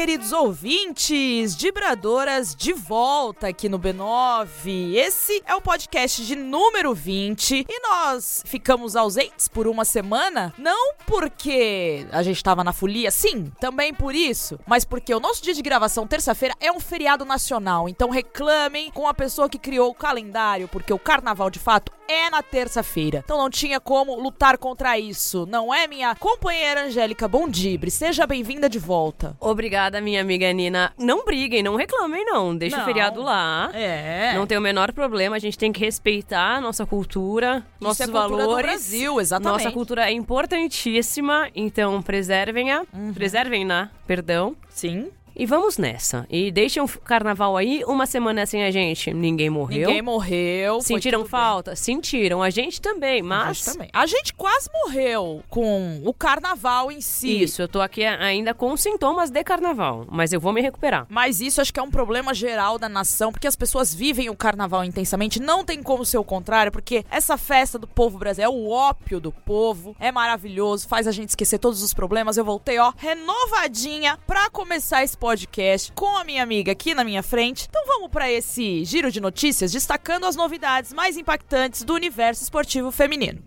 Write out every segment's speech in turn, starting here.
queridos ouvintes, Dibradoras de volta aqui no B9. Esse é o podcast de número 20 e nós ficamos ausentes por uma semana, não porque a gente estava na folia, sim, também por isso, mas porque o nosso dia de gravação, terça-feira, é um feriado nacional. Então reclamem com a pessoa que criou o calendário, porque o carnaval de fato é na terça-feira. Então não tinha como lutar contra isso, não é, minha companheira Angélica Bondibre? Seja bem-vinda de volta. Obrigada, minha amiga Nina. Não briguem, não reclamem, não. Deixa não. o feriado lá. É. Não tem o menor problema, a gente tem que respeitar a nossa cultura, isso nossos é valores. Do Brasil, exatamente. Nossa cultura é importantíssima, então preservem-a. Uhum. Preservem-na, perdão. Sim. E vamos nessa. E deixem o carnaval aí, uma semana sem a gente. Ninguém morreu. Ninguém morreu. Sentiram falta? Bem. Sentiram. A gente também, mas. A gente também. A gente quase morreu com o carnaval em si. Isso, eu tô aqui ainda com sintomas de carnaval. Mas eu vou me recuperar. Mas isso acho que é um problema geral da nação, porque as pessoas vivem o carnaval intensamente. Não tem como ser o contrário, porque essa festa do povo brasileiro é o ópio do povo. É maravilhoso, faz a gente esquecer todos os problemas. Eu voltei, ó, renovadinha pra começar esse podcast com a minha amiga aqui na minha frente. Então vamos para esse giro de notícias destacando as novidades mais impactantes do universo esportivo feminino.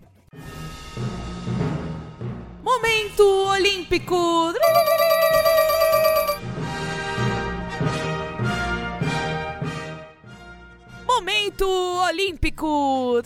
Momento Olímpico! Momento Olímpico!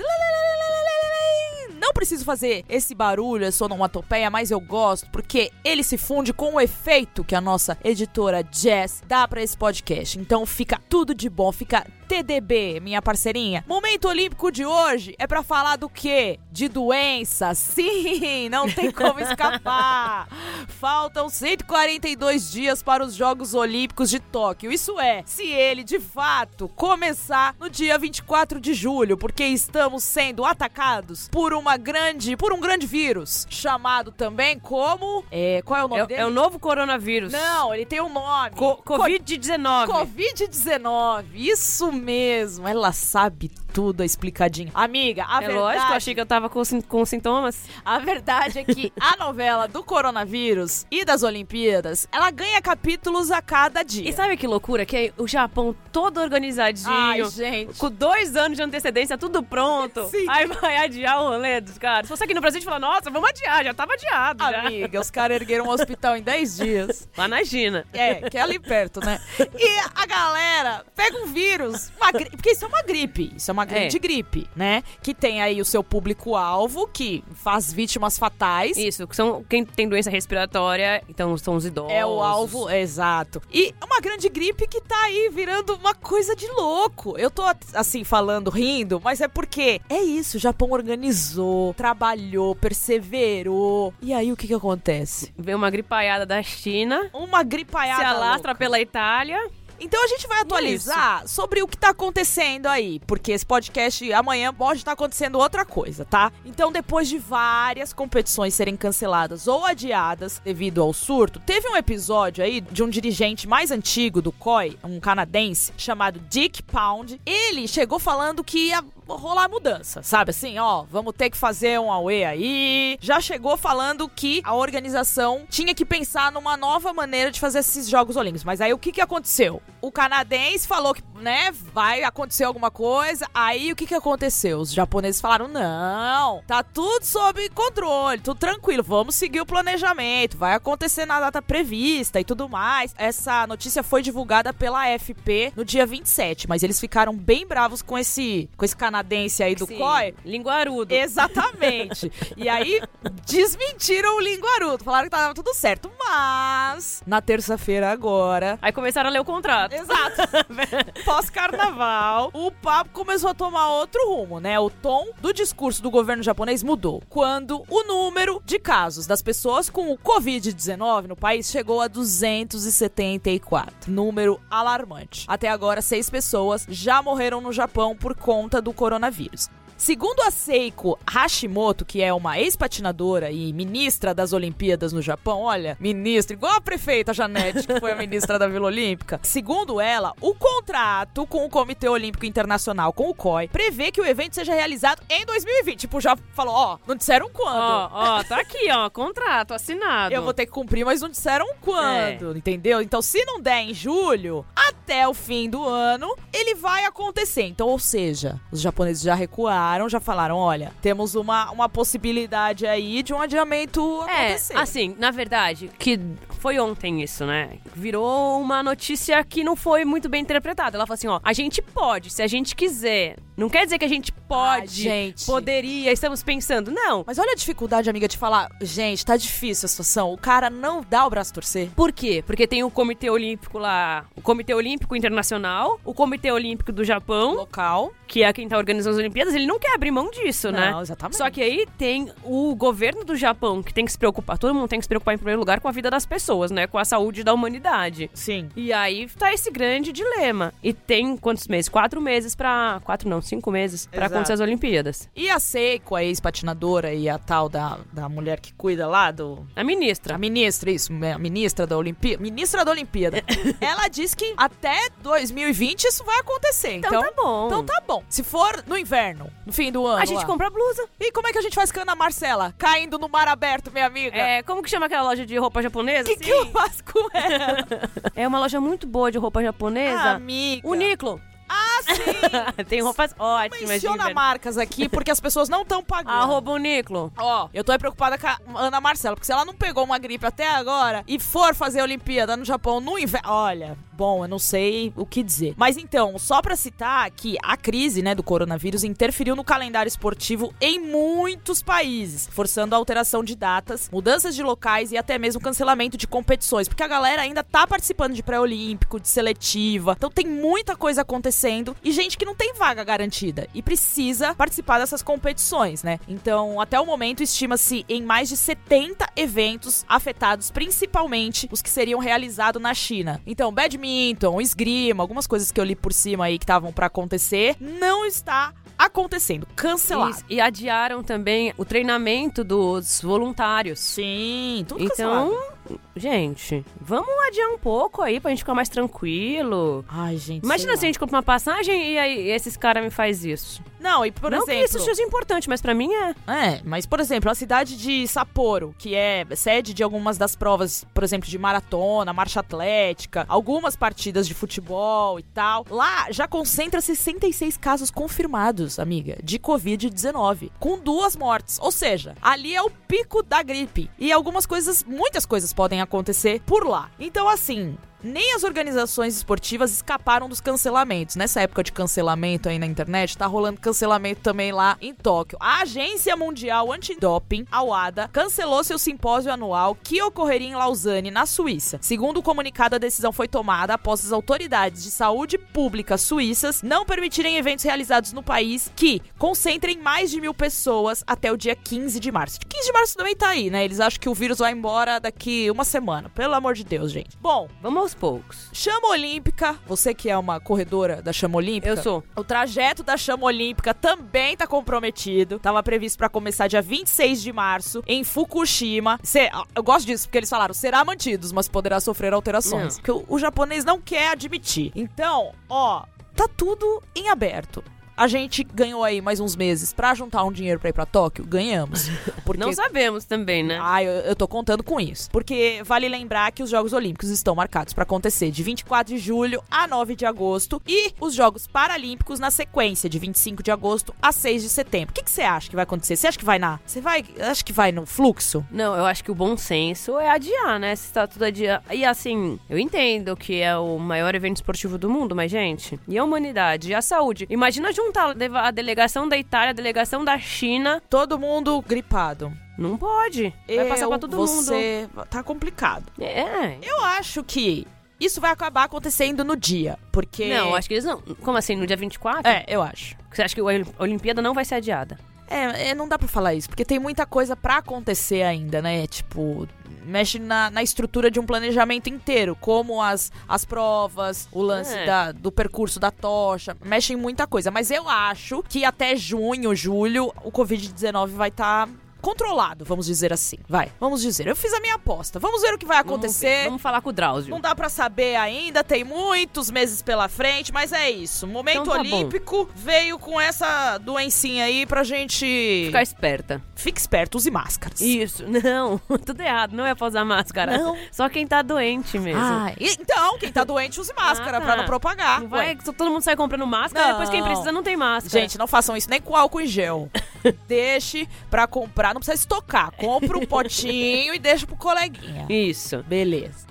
Preciso fazer esse barulho, essa onomatopeia, mas eu gosto porque ele se funde com o efeito que a nossa editora Jess dá para esse podcast. Então fica tudo de bom, fica TDB, minha parceirinha. Momento Olímpico de hoje é para falar do quê? De doença. Sim, não tem como escapar. Faltam 142 dias para os Jogos Olímpicos de Tóquio. Isso é, se ele de fato começar no dia 24 de julho, porque estamos sendo atacados por uma grande, por um grande vírus, chamado também como, é, qual é o nome é, dele? É o novo coronavírus. Não, ele tem um nome. Co Covid-19. Covid-19. Isso mesmo, ela sabe tudo explicadinho. Amiga, a é verdade... lógico, achei que eu tava com, com sintomas. A verdade é que a novela do coronavírus e das Olimpíadas, ela ganha capítulos a cada dia. E sabe que loucura? Que o Japão todo organizadinho. Ai, gente. Com dois anos de antecedência, tudo pronto. Sim. Aí vai adiar o rolê dos caras. Se fosse aqui no Brasil, a gente fala, nossa, vamos adiar, já tava adiado. Já. Amiga, os caras ergueram um hospital em 10 dias. Lá na China. É, que é ali perto, né? E a galera pega um vírus uma gri... Porque isso é uma gripe. Isso é uma grande é. gripe, né? Que tem aí o seu público-alvo, que faz vítimas fatais. Isso, que são quem tem doença respiratória, então são os idosos. É o alvo, exato. E é uma grande gripe que tá aí virando uma coisa de louco. Eu tô, assim, falando, rindo, mas é porque é isso. O Japão organizou, trabalhou, perseverou. E aí o que que acontece? Vem uma gripaiada da China. Uma gripaiada. Se alastra louca. pela Itália. Então a gente vai atualizar Isso. sobre o que tá acontecendo aí, porque esse podcast amanhã pode estar tá acontecendo outra coisa, tá? Então depois de várias competições serem canceladas ou adiadas devido ao surto, teve um episódio aí de um dirigente mais antigo do COI, um canadense chamado Dick Pound. Ele chegou falando que ia rolar mudança, sabe assim, ó, vamos ter que fazer um away aí. Já chegou falando que a organização tinha que pensar numa nova maneira de fazer esses Jogos Olímpicos. Mas aí o que que aconteceu? O canadense falou que, né, vai acontecer alguma coisa. Aí o que que aconteceu? Os japoneses falaram: "Não, tá tudo sob controle, tudo tranquilo, vamos seguir o planejamento, vai acontecer na data prevista e tudo mais". Essa notícia foi divulgada pela AFP no dia 27, mas eles ficaram bem bravos com esse com esse canal canadense aí do Sim, COI. Linguarudo. Exatamente. e aí desmentiram o linguarudo. Falaram que tava tudo certo. Mas, na terça-feira agora. Aí começaram a ler o contrato. Exato. Pós-carnaval, o papo começou a tomar outro rumo, né? O tom do discurso do governo japonês mudou. Quando o número de casos das pessoas com o Covid-19 no país chegou a 274. Número alarmante. Até agora, seis pessoas já morreram no Japão por conta do coronavírus coronavírus. Segundo a Seiko Hashimoto, que é uma ex-patinadora e ministra das Olimpíadas no Japão, olha, ministra, igual a prefeita Janete, que foi a ministra da Vila Olímpica. Segundo ela, o contrato com o Comitê Olímpico Internacional, com o COI, prevê que o evento seja realizado em 2020. Tipo, já falou, ó, não disseram quando. Ó, ó, tá aqui, ó, contrato assinado. Eu vou ter que cumprir, mas não disseram quando, entendeu? Então, se não der em julho, até o fim do ano, ele vai acontecer. Então, ou seja, os japoneses já recuaram, já falaram, olha, temos uma, uma possibilidade aí de um adiamento É, acontecer. assim, na verdade, que foi ontem isso, né? Virou uma notícia que não foi muito bem interpretada. Ela falou assim, ó, a gente pode, se a gente quiser. Não quer dizer que a gente pode, Ah, gente. poderia, estamos pensando. Não. Mas olha a dificuldade, amiga, de falar, gente, tá difícil a situação. O cara não dá o braço a torcer. Por quê? Porque tem o Comitê Olímpico lá, o Comitê Olímpico Internacional, o Comitê Olímpico do Japão, Local. que é quem tá organizando as Olimpíadas, ele não quer abrir mão disso, né? Não, exatamente. Só que aí tem o governo do Japão que tem que se preocupar, todo mundo tem que se preocupar em primeiro lugar com a vida das pessoas, né? Com a saúde da humanidade. Sim. E aí tá esse grande dilema. E tem quantos meses? Quatro meses pra. Quatro não, cinco meses pra Exato. acontecer as Olimpíadas. E a Seiko, a ex-patinadora e a tal da, da mulher que cuida lá do, A ministra. A ministra, isso, a ministra da Olimpíada. Ministra da Olimpíada. ela diz que até 2020 isso vai acontecer. Então, Então, tá bom. então tá bom. Se for no inverno, no fim do ano. A gente lá. compra blusa. E como é que a gente faz com a Ana Marcela? Caindo no mar aberto, minha amiga. É, como que chama aquela loja de roupa japonesa? O que, que eu faço com ela? É uma loja muito boa de roupa japonesa. amiga. Uniclo. Ah, sim. Tem roupas ótimas Menciona marcas aqui, porque as pessoas não estão pagando. Arroba Uniclo. Ó, eu tô aí preocupada com a Ana Marcela, porque se ela não pegou uma gripe até agora e for fazer a Olimpíada no Japão no inverno. Olha, bom, eu não sei o que dizer. Mas então, só pra citar que a crise, né, do coronavírus interferiu no calendário esportivo em muitos países, forçando a alteração de datas, mudanças de locais e até mesmo cancelamento de competições, porque a galera ainda tá participando de pré-olímpico, de seletiva. Então tem muita coisa acontecendo e gente que não tem vaga garantida e precisa participar dessas competições, né? Então, até o momento, estima-se em mais de 70 eventos afetados, principalmente os que seriam realizados na China. Então, badminton, esgrima, algumas coisas que eu li por cima aí que estavam pra acontecer, não está acontecendo, cancelado. Isso. E adiaram também o treinamento dos voluntários. Sim, tudo Então, cancelado. Gente, vamos adiar um pouco aí pra gente ficar mais tranquilo. Ai, gente. Imagina se a gente compra uma passagem e aí esses caras me faz isso. Não, e por não exemplo. que isso seja importante, mas pra mim é. É, mas por exemplo, a cidade de Sapporo, que é sede de algumas das provas, por exemplo, de maratona, marcha atlética, algumas partidas de futebol e tal, lá já concentra 66 casos confirmados, amiga, de Covid-19, com duas mortes. Ou seja, ali é o pico da gripe. E algumas coisas, muitas coisas podem acontecer por lá. Então, assim, nem as organizações esportivas escaparam dos cancelamentos. Nessa época de cancelamento aí na internet, tá rolando cancelamento também lá em Tóquio. A Agência Mundial Antidoping, a WADA, cancelou seu simpósio anual que ocorreria em Lausanne, na Suíça. Segundo o comunicado, a decisão foi tomada após as autoridades de saúde pública suíças não permitirem eventos realizados no país que concentrem mais de mil pessoas até o dia 15 de março. 15 de março também tá aí, né? Eles acham que o vírus vai embora daqui uma semana. Pelo amor de Deus, gente. Bom, Vamos aos poucos. Chama Olímpica, você que é uma corredora da Chama Olímpica. Eu sou. O trajeto da Chama Olímpica também tá comprometido. Tava previsto pra começar dia 26 de março em Fukushima. Cê- eu gosto disso porque eles falaram, será mantidos, mas poderá sofrer alterações. Não. Que o, o japonês não quer admitir. Então, ó, tá tudo em aberto. A gente ganhou aí mais uns meses pra juntar um dinheiro pra ir pra Tóquio? Ganhamos. Porque Não sabemos também, né? ah, eu, eu tô contando com isso. Porque vale lembrar que os Jogos Olímpicos estão marcados pra acontecer de 24 de julho a 9 de agosto e os Jogos Paralímpicos na sequência de 25 de agosto a 6 de setembro. O que que você acha que vai acontecer? Você acha que vai na. Você vai. Acha que vai no fluxo? Não, eu acho que o bom senso é adiar, né? Se tá tudo adiado. E assim, eu entendo que é o maior evento esportivo do mundo, mas, gente, e a humanidade, e a saúde? Imagina juntar a delegação da Itália, a delegação da China. Todo mundo gripado. Não pode. Vai passar Eu, pra todo mundo. você... Tá complicado. É. Eu acho que isso vai acabar acontecendo no dia, porque... Não, acho que eles não. Como assim, no dia 24? É, eu acho. Você acha que a Olimpíada não vai ser adiada? É, é, não dá pra falar isso, porque tem muita coisa pra acontecer ainda, né? Tipo, mexe na, na estrutura de um planejamento inteiro, como as, as provas, o lance É. da, do percurso da tocha, mexe em muita coisa. Mas eu acho que até junho, julho, o Covid-19 vai estar. Controlado, vamos dizer assim. Vai, vamos dizer. Eu fiz a minha aposta. Vamos ver o que vai acontecer. Vamos, vamos falar com o Drauzio. Não dá pra saber ainda, tem muitos meses pela frente, mas é isso. Momento Então tá bom. olímpico veio com essa doencinha aí pra gente. Ficar esperta. Fique esperto, use máscaras. Isso, não, tudo errado, não é pra usar máscara. Não. Só quem tá doente mesmo. Ah, então, quem tá doente, use máscara Ah, tá. pra não propagar. Não vai, só todo mundo sai comprando máscara, Não. depois quem precisa não tem máscara. Gente, não façam isso nem com álcool em gel. Deixe pra comprar, não precisa estocar. Compra um potinho e deixa pro coleguinha. Isso. Beleza.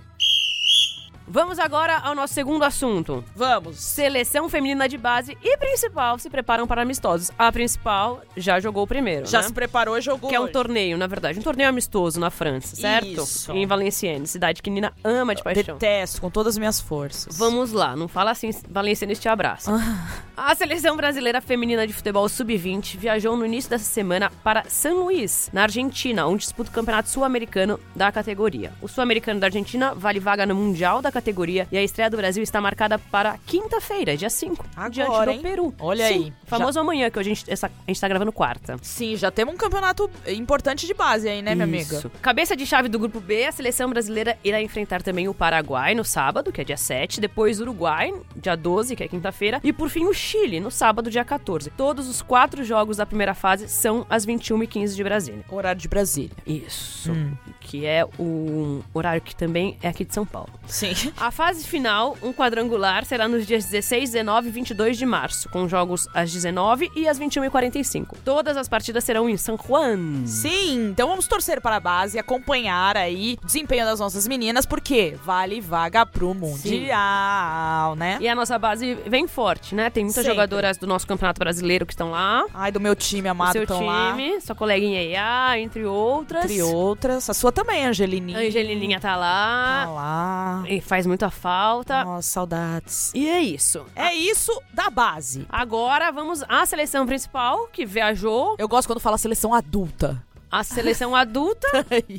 Vamos agora ao nosso segundo assunto. Vamos. Seleção feminina de base e principal se preparam para amistosos. A principal já jogou o primeiro, Já né? se preparou e jogou. Que é um hoje. torneio, na verdade. Um torneio amistoso na França, certo? Isso. Em Valenciennes, cidade que Nina ama de paixão. Detesto com todas as minhas forças. Vamos lá, não fala assim, Valenciennes te abraça. A seleção brasileira feminina de futebol sub-20 viajou no início dessa semana para San Luís, na Argentina, onde disputa o campeonato sul-americano da categoria. O sul-americano da Argentina vale vaga no Mundial da categoria e a estreia do Brasil está marcada para quinta-feira, dia 5, Agora, diante do hein? Peru. Olha Sim, aí. Famoso amanhã, que a gente, essa- a gente tá gravando quarta. Sim, já temos um campeonato importante de base aí, né, minha amiga? Isso. Cabeça de chave do grupo B, a seleção brasileira irá enfrentar também o Paraguai no sábado, que é dia 7, depois o Uruguai, dia 12, que é quinta-feira, e por fim o Chile, no sábado, dia 14. Todos os quatro jogos da primeira fase são às 21h15 de Brasília. Horário de Brasília. Isso. Que é o horário que também é aqui de São Paulo. Sim. A fase final, um quadrangular, será nos dias 16, 19 e 22 de março, com jogos às 19 e às 21h45. Todas as partidas serão em San Juan. Sim, então vamos torcer para a base, acompanhar aí o desempenho das nossas meninas, porque vale vaga pro Mundial, né? E a nossa base vem forte, né? Tem muitas Sempre. jogadoras do nosso Campeonato Brasileiro que estão lá. Ai, do meu time amado seu estão lá. time, sua coleguinha Iá, entre outras. Entre outras. A sua também, Angelininha. A Angelininha tá Tá lá. lá. E faz muita falta. Nossa, saudades. E é isso. É isso da base. Agora vamos à seleção principal, que viajou. Eu gosto quando fala seleção adulta. A seleção adulta.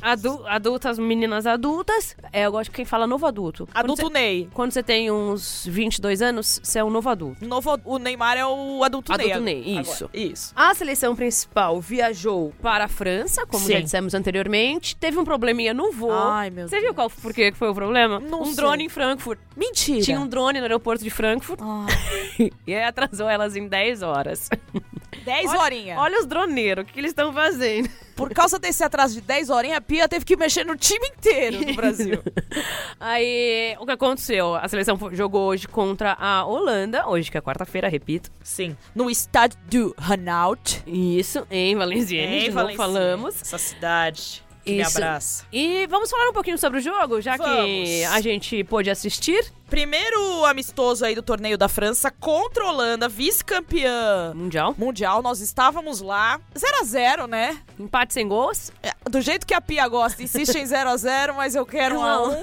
adu adultas, meninas adultas. É, eu gosto de quem fala novo adulto. Quando Adulto você- Ney. Quando você tem uns 22 anos, você é um novo adulto. O Novo, o Neymar é o adulto, Adulto Ney. Ney, agora. isso. Isso. A seleção principal viajou para a França, como Sim. já dissemos anteriormente. Teve um probleminha no voo. Ai, meu Você Deus. viu qual, por que foi o problema? Não um sei. drone em Frankfurt. Mentira. Tinha um drone no aeroporto de Frankfurt Ai, e aí atrasou elas em 10 horas. 10 Olha- horinhas. Olha os droneiros, o que, que eles estão fazendo? Por causa desse atraso de 10 horinhas, a Pia teve que mexer no time inteiro do Brasil. Aí, o que aconteceu? A seleção jogou hoje contra a Holanda, hoje que é quarta-feira, repito. Sim. No estádio do Hanaut. Isso, em Valenciennes, novo falamos. Essa cidade me Isso. abraça. E vamos falar um pouquinho sobre o jogo, já que Vamos. a gente pôde assistir. Primeiro amistoso aí do torneio da França contra a Holanda, vice-campeã Mundial. mundial. Nós estávamos lá. 0 a 0 né? Empate sem gols. É, Do jeito que a Pia gosta, insiste em 0 a 0 mas eu quero um a Não. 1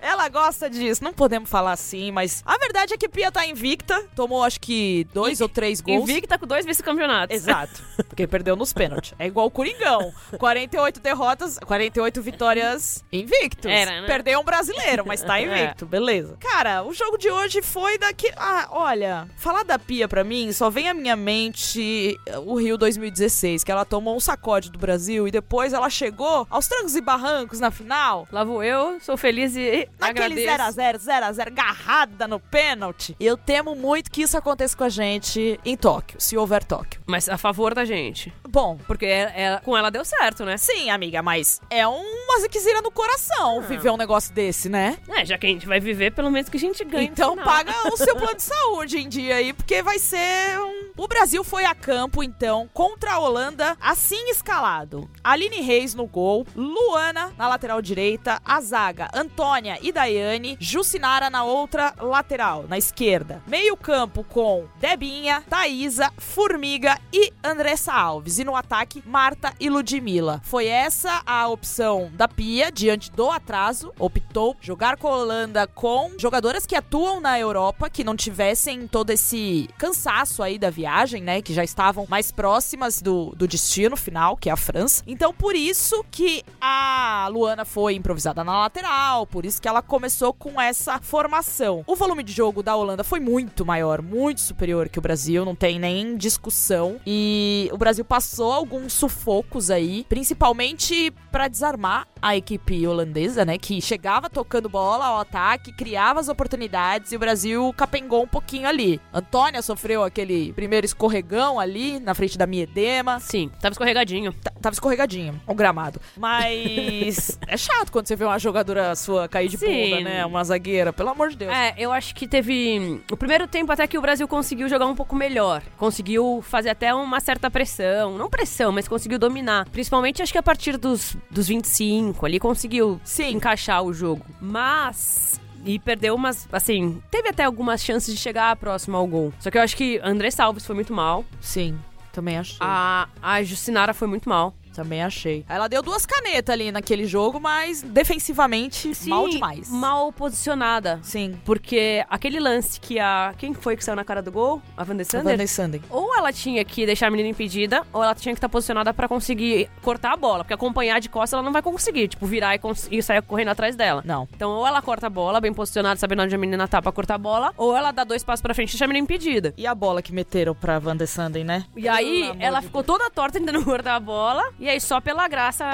Ela gosta disso. Não podemos falar assim, mas a verdade é que a Pia tá invicta. Tomou acho que dois ou três gols. Invicta com dois vice-campeonatos. Exato. Porque perdeu nos pênaltis. É igual o Coringão. 48 derrotas, 48 vitórias invictos. Era, né? Perdeu um brasileiro, mas tá invicto. Beleza. Cara, o jogo de hoje foi daqui. Ah, olha, falar da Pia pra mim só vem à minha mente o Rio 2016, que ela tomou um sacode do Brasil e depois ela chegou aos trancos e barrancos na final. Lá vou eu, sou feliz e Naquele agradeço. 0x0, 0x0, agarrada no pênalti. Eu temo muito que isso aconteça com a gente em Tóquio, se houver Tóquio. Mas a favor da gente. Bom, Porque ela- ela- com ela deu certo, né? Sim, amiga, mas é uma ziquezira no coração viver um negócio desse, né? É, já que a gente vai viver, pelo menos que a gente ganhe. no Então paga o seu plano de saúde em dia aí, porque vai ser um, O Brasil foi a campo, então, contra a Holanda, assim escalado. Aline Reis no gol, Luana na lateral direita, a zaga Antônia e Daiane, Jucinara na outra lateral, na esquerda. Meio campo com Debinha, Thaísa, Formiga e Andressa Alves. E no ataque, Marta e Ludmilla. Foi essa a opção da Pia, diante do atraso, optou jogar com a Holanda com jogadoras que atuam na Europa, que não tivessem todo esse cansaço aí da viagem, né? Que já estavam mais próximas do, do destino final, que é a França. Então, por isso que a Luana foi improvisada na lateral, por isso que ela começou com essa formação. O volume de jogo da Holanda foi muito maior, muito superior que o Brasil, não tem nem discussão. E o Brasil passou alguns sufocos aí, principalmente para desarmar a equipe holandesa, né? Que chegava tocando bola ao ataque, criava as oportunidades e o Brasil capengou um pouquinho ali. Antônia sofreu aquele primeiro escorregão ali na frente da Miedema. Sim, tava escorregadinho. T- Tava escorregadinho, o gramado. Mas é chato quando você vê uma jogadora sua cair de Sim. bunda, né? Uma zagueira, pelo amor de Deus. É, eu acho que teve. O primeiro tempo até que o Brasil conseguiu jogar um pouco melhor. Conseguiu fazer até uma certa pressão. Não pressão, mas conseguiu dominar. Principalmente acho que a partir dos, dos 25 ali conseguiu Sim. encaixar o jogo. Mas. E perdeu umas. Assim, teve até algumas chances de chegar próximo ao gol. Só que eu acho que André Salves foi muito mal. Sim, também achei. A, a Jucinara foi muito mal. Também achei. Ela deu duas canetas ali naquele jogo, mas defensivamente, mal demais. Mal posicionada. Sim. Porque aquele lance que a. Quem foi que saiu na cara do gol? A Van A Sander? Van. Ou ela tinha que deixar a menina impedida, ou ela tinha que estar posicionada pra conseguir cortar a bola. Porque acompanhar de costas ela não vai conseguir. Tipo, virar e, e sair correndo atrás dela. Não. Então, ou ela corta a bola, bem posicionada, sabendo onde a menina tá pra cortar a bola, ou ela dá dois passos pra frente e deixa a menina impedida. E a bola que meteram pra Van de Sanden, né? E aí, ela ficou toda torta tentando cortar a bola. E aí, só pela graça.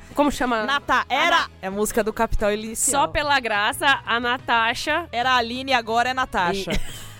Como chama? Nata, era. É a música do Capital Inicial. Só pela graça, a Natasha. Era a Aline e agora é Natasha.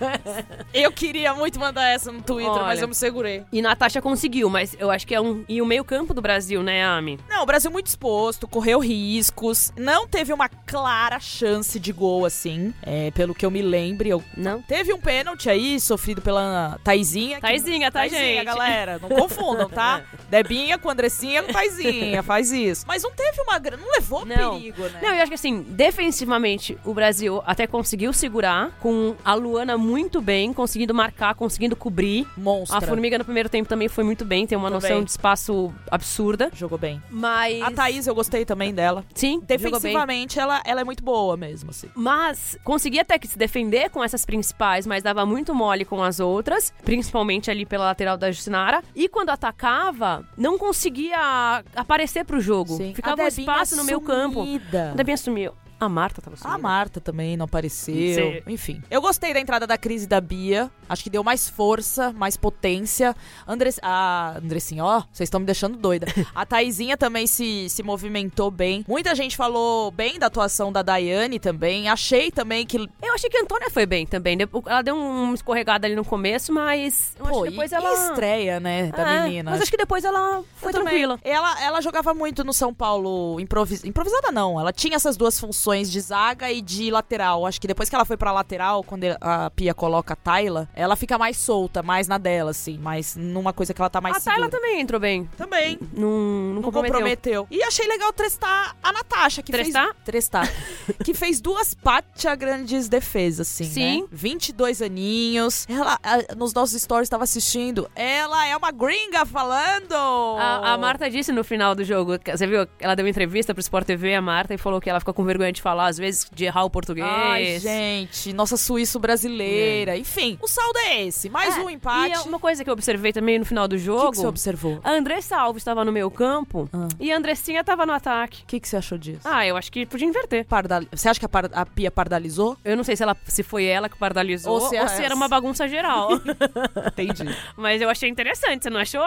eu queria muito mandar essa no Twitter, Olha. mas eu me segurei. E Natasha conseguiu, mas eu acho que é um. E o meio-campo do Brasil, né, Ami? Não, o Brasil muito exposto, correu riscos, não teve uma clara chance de gol, assim, é, pelo que eu me lembre. Eu... Não? Teve um pênalti aí, sofrido pela Taizinha. que- Taizinha, tá, Taizinha, gente? galera. Não confundam, tá? Debinha com Andressinha com Taizinha, faz isso. Mas não teve uma... Não levou Não. perigo, né? Não, eu acho que assim, defensivamente, o Brasil até conseguiu segurar, com a Luana muito bem, conseguindo marcar, conseguindo cobrir. Monstra. A Formiga no primeiro tempo também foi muito bem, tem uma Também. noção de espaço absurda. Jogou bem. Mas. A Thaís, eu gostei também dela. Sim, bem. Defensivamente, ela, ela é muito boa mesmo, assim. Mas conseguia até que se defender com essas principais, mas dava muito mole com as outras, principalmente ali pela lateral da Jucinara. E quando atacava, não conseguia aparecer pro jogo. Sim. Ficava um espaço no meio campo. A Debinha sumiu. A Marta tava sumida. A Marta também não apareceu. Sim. Enfim. Eu gostei da entrada da crise da Bia. Acho que deu mais força, mais potência. Andress... A Andressinha, ó, vocês estão me deixando doida. A Taizinha também se, se movimentou bem. Muita gente falou bem da atuação da Daiane também. Achei também que. Eu achei que a Antônia foi bem também. Ela deu um escorregada ali no começo, mas eu acho Pô, que depois e, ela. estreia, né, da É, menina. Mas acho que depois ela foi tranquila. Ela, ela jogava muito no São Paulo improvis... improvisada, não. Ela tinha essas duas funções de zaga e de lateral. Acho que depois que ela foi pra lateral, quando a Pia coloca a Tayla, ela fica mais solta, mais na dela, assim. Mais numa coisa que ela tá mais a Tayla segura. também entrou bem. Também. Não, não, comprometeu. comprometeu. E achei legal testar a Natasha, que Trestar? fez... Trestar? que fez duas pátia grandes defesas, assim, Sim. né? 22 aninhos. Ela, nos nossos stories, estava assistindo. Ela é uma gringa falando! A, a Marta disse no final do jogo, você viu? Ela deu uma entrevista pro Sport TV, a Marta, e falou que ela fica com vergonha de falar, às vezes, de errar o português. Ai, gente, nossa suíço brasileira. Enfim, o saldo é esse. Mais É, um empate. E é uma coisa que eu observei também no final do O jogo. que, que você observou? A Andressa Alves estava no meio campo Ah. e a Andressinha estava no ataque. O que, que você achou disso? Ah, eu acho que podia inverter. Pardal... Você acha que a, par- a Pia pardalizou? Eu não sei se, ela, se foi ela que pardalizou Ou ou se se, é- era uma bagunça geral. Entendi. Mas eu achei interessante, você não achou?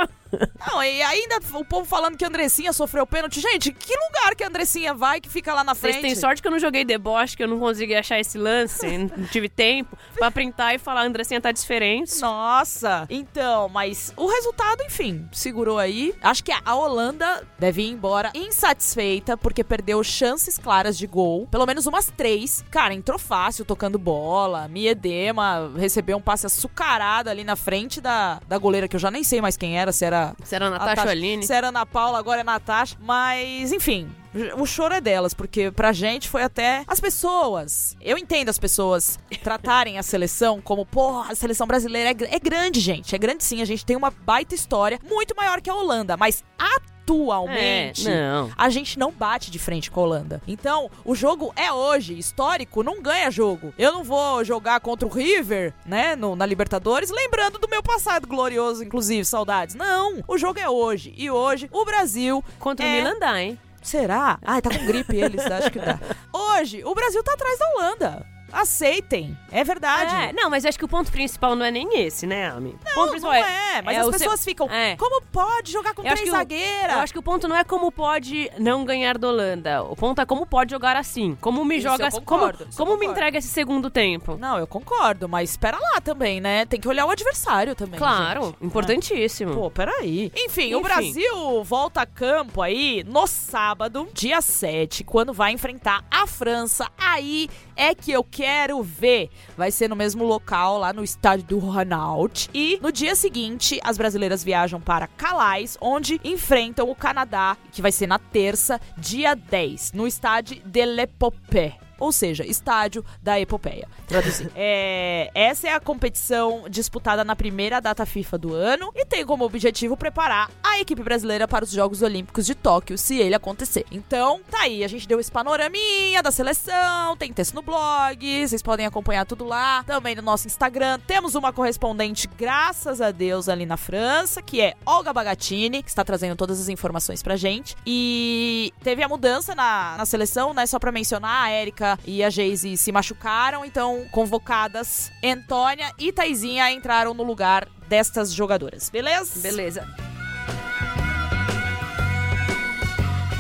Não, e ainda o povo falando que a Andressinha sofreu pênalti. Gente, que lugar que a Andressinha vai que fica lá na Vocês frente? têm sorte sorte que eu não joguei deboche, que eu não consegui achar esse lance, não tive tempo pra printar e falar, a Andressinha tá diferente. Nossa! Então, mas o resultado, enfim, segurou aí. Acho que a Holanda deve ir embora insatisfeita porque perdeu chances claras de gol. Pelo menos umas três. Cara, entrou fácil tocando bola. Miedema recebeu um passe açucarado ali na frente da, da goleira, que eu já nem sei mais quem era, se era. Se era a Natasha Tasha- Aline. Se era Ana Paula, agora é Natasha. Mas, enfim. O choro é delas, porque pra gente foi até as pessoas. Eu entendo as pessoas tratarem a seleção como, porra, a seleção brasileira é, é grande, gente. É grande sim, a gente tem uma baita história, muito maior que a Holanda, mas atualmente. É, não. A gente não bate de frente com a Holanda. Então, o jogo é hoje. Histórico não ganha jogo. Eu não vou jogar contra o River, né, no- na Libertadores, lembrando do meu passado glorioso, inclusive, saudades. Não, o jogo é hoje. E hoje, o Brasil Contra o É. Milan dá, hein? Será? Ai, tá com gripe eles, acho que dá. Hoje, o Brasil tá atrás da Holanda. Aceitem. É verdade. É, não, mas acho que o ponto principal não é nem esse, né, Ami? o ponto Não, principal não é, mas as o pessoas seu- ficam. É. Como pode jogar com Eu três o- zagueiras? Eu acho que o ponto não é como pode não ganhar da Holanda. O ponto é como pode jogar assim. Como me Isso joga eu assim. concordo, Como, como me entrega esse segundo tempo. Não, eu concordo, mas espera lá também, né? Tem que olhar o adversário também. Claro, gente. importantíssimo. Pô, peraí. Enfim, o Enfim. Brasil volta a campo aí no sábado, dia 7, quando vai enfrentar a França. Aí é que eu quero ver. Vai ser no mesmo local, lá no estádio do Ronald. E no dia seguinte, as brasileiras viajam para Calais, onde enfrentam o Canadá, que vai ser na terça, dia 10, no estádio de l'Epopée. Ou seja, estádio da epopeia. Traduzir. É, essa é a competição disputada na primeira data FIFA do ano e tem como objetivo preparar a equipe brasileira para os Jogos Olímpicos de Tóquio, se ele acontecer. Então, tá aí, a gente deu esse panoraminha da seleção, tem texto no blog, vocês podem acompanhar tudo lá, também no nosso Instagram. Temos uma correspondente, graças a Deus, ali na França, que é Olga Bagatini, que está trazendo todas as informações pra gente. E teve a mudança na, na seleção, né? Só pra mencionar, a E a Geise se machucaram, então convocadas Antônia e Taizinha entraram no lugar destas jogadoras, beleza? Beleza.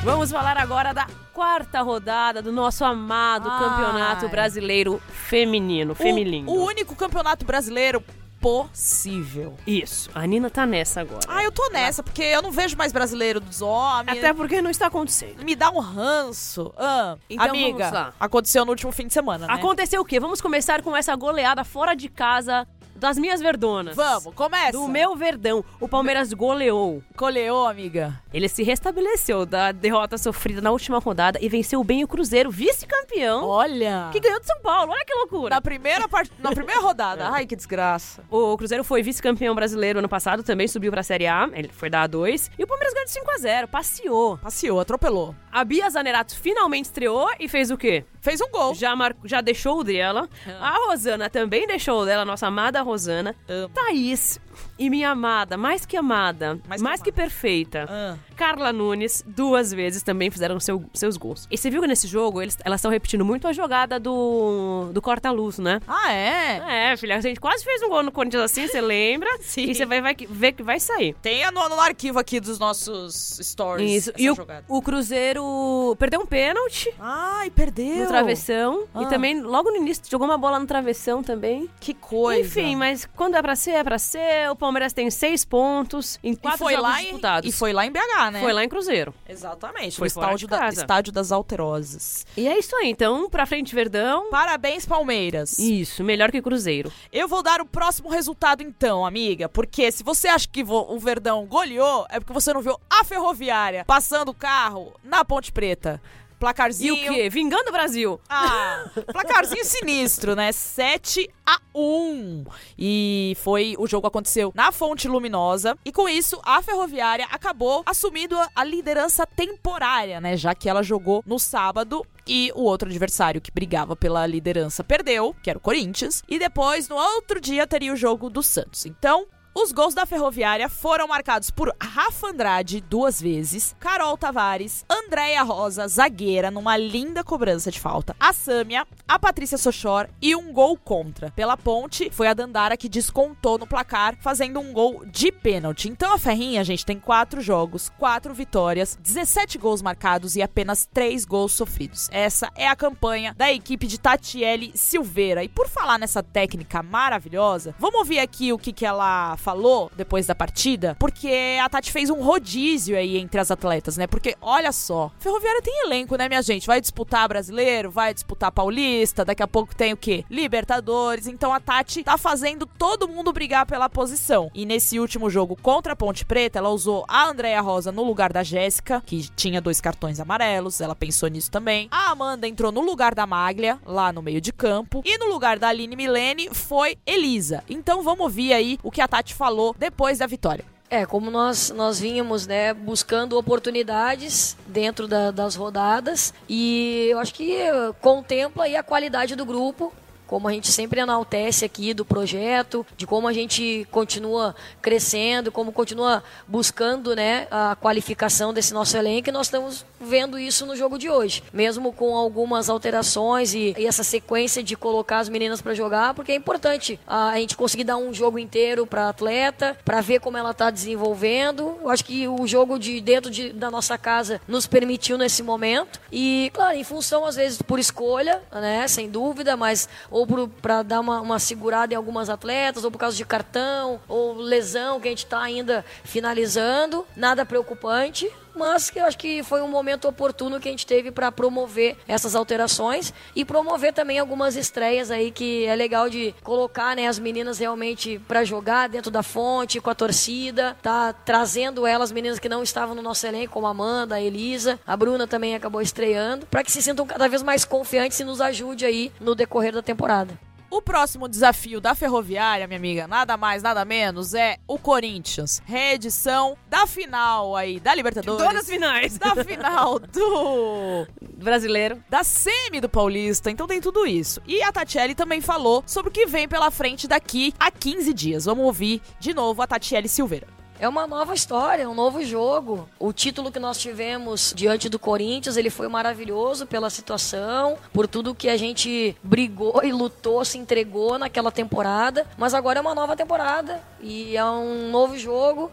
Vamos falar agora da quarta rodada do nosso amado Ai. Campeonato Brasileiro Feminino, O- Feminino. O, único campeonato brasileiro possível. Isso, a Nina tá nessa agora. Ah, eu tô nessa, porque eu não vejo mais brasileiro dos homens. Até porque não está acontecendo. Me dá um ranço. Ah, Então amiga, aconteceu no último fim de semana, né? Aconteceu o quê? Vamos começar com essa goleada fora de casa das minhas verdonas. Vamos, começa. Do meu verdão. O Palmeiras goleou. Coleou, amiga. Ele se restabeleceu da derrota sofrida na última rodada e venceu bem o Cruzeiro, vice-campeão, Olha. que ganhou de São Paulo. Olha que loucura. Na primeira, part... Na primeira rodada. Ai, que desgraça. O Cruzeiro foi vice-campeão brasileiro ano passado, também subiu pra Série A, ele foi da A2. E o Palmeiras ganhou de 5 a 0 passeou. Passeou, atropelou. A Bia Zanerato finalmente estreou e fez o quê? Fez um gol. Já, mar... já deixou o dela. Ah. A Rosana também deixou o dela, nossa amada Rosana. Amo. Thaís e minha amada, mais que amada, Mais mais, que que, perfeita. Ah. Carla Nunes, duas vezes também fizeram seu- seus gols. E você viu que nesse jogo eles, elas estão repetindo muito a jogada do, do corta-luz, né? Ah, é? É, filha, a gente quase fez um gol no Corinthians assim, você lembra? Sim. E você vai, vai ver que vai sair. Tem no, no arquivo aqui dos nossos stories. Isso. E o, o Cruzeiro perdeu um pênalti Ai, perdeu. no travessão. Ah. E também, logo no início, jogou uma bola no travessão também. Que coisa. Enfim, mas quando é pra ser, é pra ser. O Palmeiras tem seis pontos em e quatro foi jogos lá em, disputados. e foi lá em BH, né? Foi lá em Cruzeiro. Exatamente. Foi no estádio, da- estádio das Alterosas. E é isso aí, então, pra frente, Verdão. Parabéns, Palmeiras. Isso, melhor que Cruzeiro. Eu vou dar o próximo resultado então, amiga. Porque se você acha que o Verdão goleou, é porque você não viu a Ferroviária passando o carro na Ponte Preta. E Placarzinho. o quê? Vingando o Brasil. Ah, placarzinho sinistro, né? 7 a 1. E foi o jogo aconteceu na Fonte Luminosa e com isso a Ferroviária acabou assumindo a liderança temporária, né? Já que ela jogou no sábado e o outro adversário que brigava pela liderança perdeu, que era o Corinthians, e depois no outro dia teria o jogo do Santos. Então, Os gols da Ferroviária foram marcados por Rafa Andrade duas vezes, Carol Tavares, Andréia Rosa, zagueira, numa linda cobrança de falta, a Sâmia, a Patrícia Sochor e um gol contra. Pela ponte, foi a Dandara que descontou no placar, fazendo um gol de pênalti. Então a Ferrinha, gente, tem quatro jogos, quatro vitórias, 17 gols marcados e apenas três gols sofridos. Essa é a campanha da equipe de Tatiele Silveira. E por falar nessa técnica maravilhosa, vamos ouvir aqui o que, que ela falou depois da partida, porque a Tati fez um rodízio aí entre as atletas, né? Porque olha só, Ferroviária tem elenco, né, minha gente? Vai disputar brasileiro, vai disputar paulista, daqui a pouco tem o quê? Libertadores. Então a Tati tá fazendo todo mundo brigar pela posição. E nesse último jogo contra a Ponte Preta, ela usou a Andréia Rosa no lugar da Jéssica, que tinha dois cartões amarelos, ela pensou nisso também. A Amanda entrou no lugar da Maglia, lá no meio de campo, e no lugar da Aline Milene foi Elisa. Então vamos ouvir aí o que a Tati falou depois da vitória. É, como nós, nós vínhamos, né, buscando oportunidades dentro da, das rodadas e eu acho que contempla aí a qualidade do grupo, como a gente sempre enaltece aqui do projeto, de como a gente continua crescendo, como continua buscando né, a qualificação desse nosso elenco, e nós estamos vendo isso no jogo de hoje. Mesmo com algumas alterações e, e essa sequência de colocar as meninas para jogar, porque é importante a, a gente conseguir dar um jogo inteiro para atleta, para ver como ela está desenvolvendo. Eu acho que o jogo de dentro de, da nossa casa nos permitiu nesse momento. E, claro, em função, às vezes, por escolha, né, sem dúvida, mas ou para dar uma, uma segurada em algumas atletas, ou por causa de cartão, ou lesão que a gente está ainda finalizando. Nada preocupante mas que eu acho que foi um momento oportuno que a gente teve para promover essas alterações e promover também algumas estreias aí que é legal de colocar né, as meninas realmente para jogar dentro da fonte com a torcida, tá trazendo elas meninas que não estavam no nosso elenco como a Amanda, a Elisa, a Bruna também acabou estreando, para que se sintam cada vez mais confiantes e nos ajude aí no decorrer da temporada. O próximo desafio da Ferroviária, minha amiga, nada mais, nada menos, é o Corinthians. Reedição da final aí da Libertadores. Todas as finais. Da final do brasileiro. Da semi do Paulista. Então tem tudo isso. E a Tatiele também falou sobre o que vem pela frente daqui a 15 dias. Vamos ouvir de novo a Tatiele Silveira. É uma nova história, um novo jogo. O título que nós tivemos diante do Corinthians, ele foi maravilhoso pela situação, por tudo que a gente brigou e lutou, se entregou naquela temporada. Mas agora é uma nova temporada e é um novo jogo.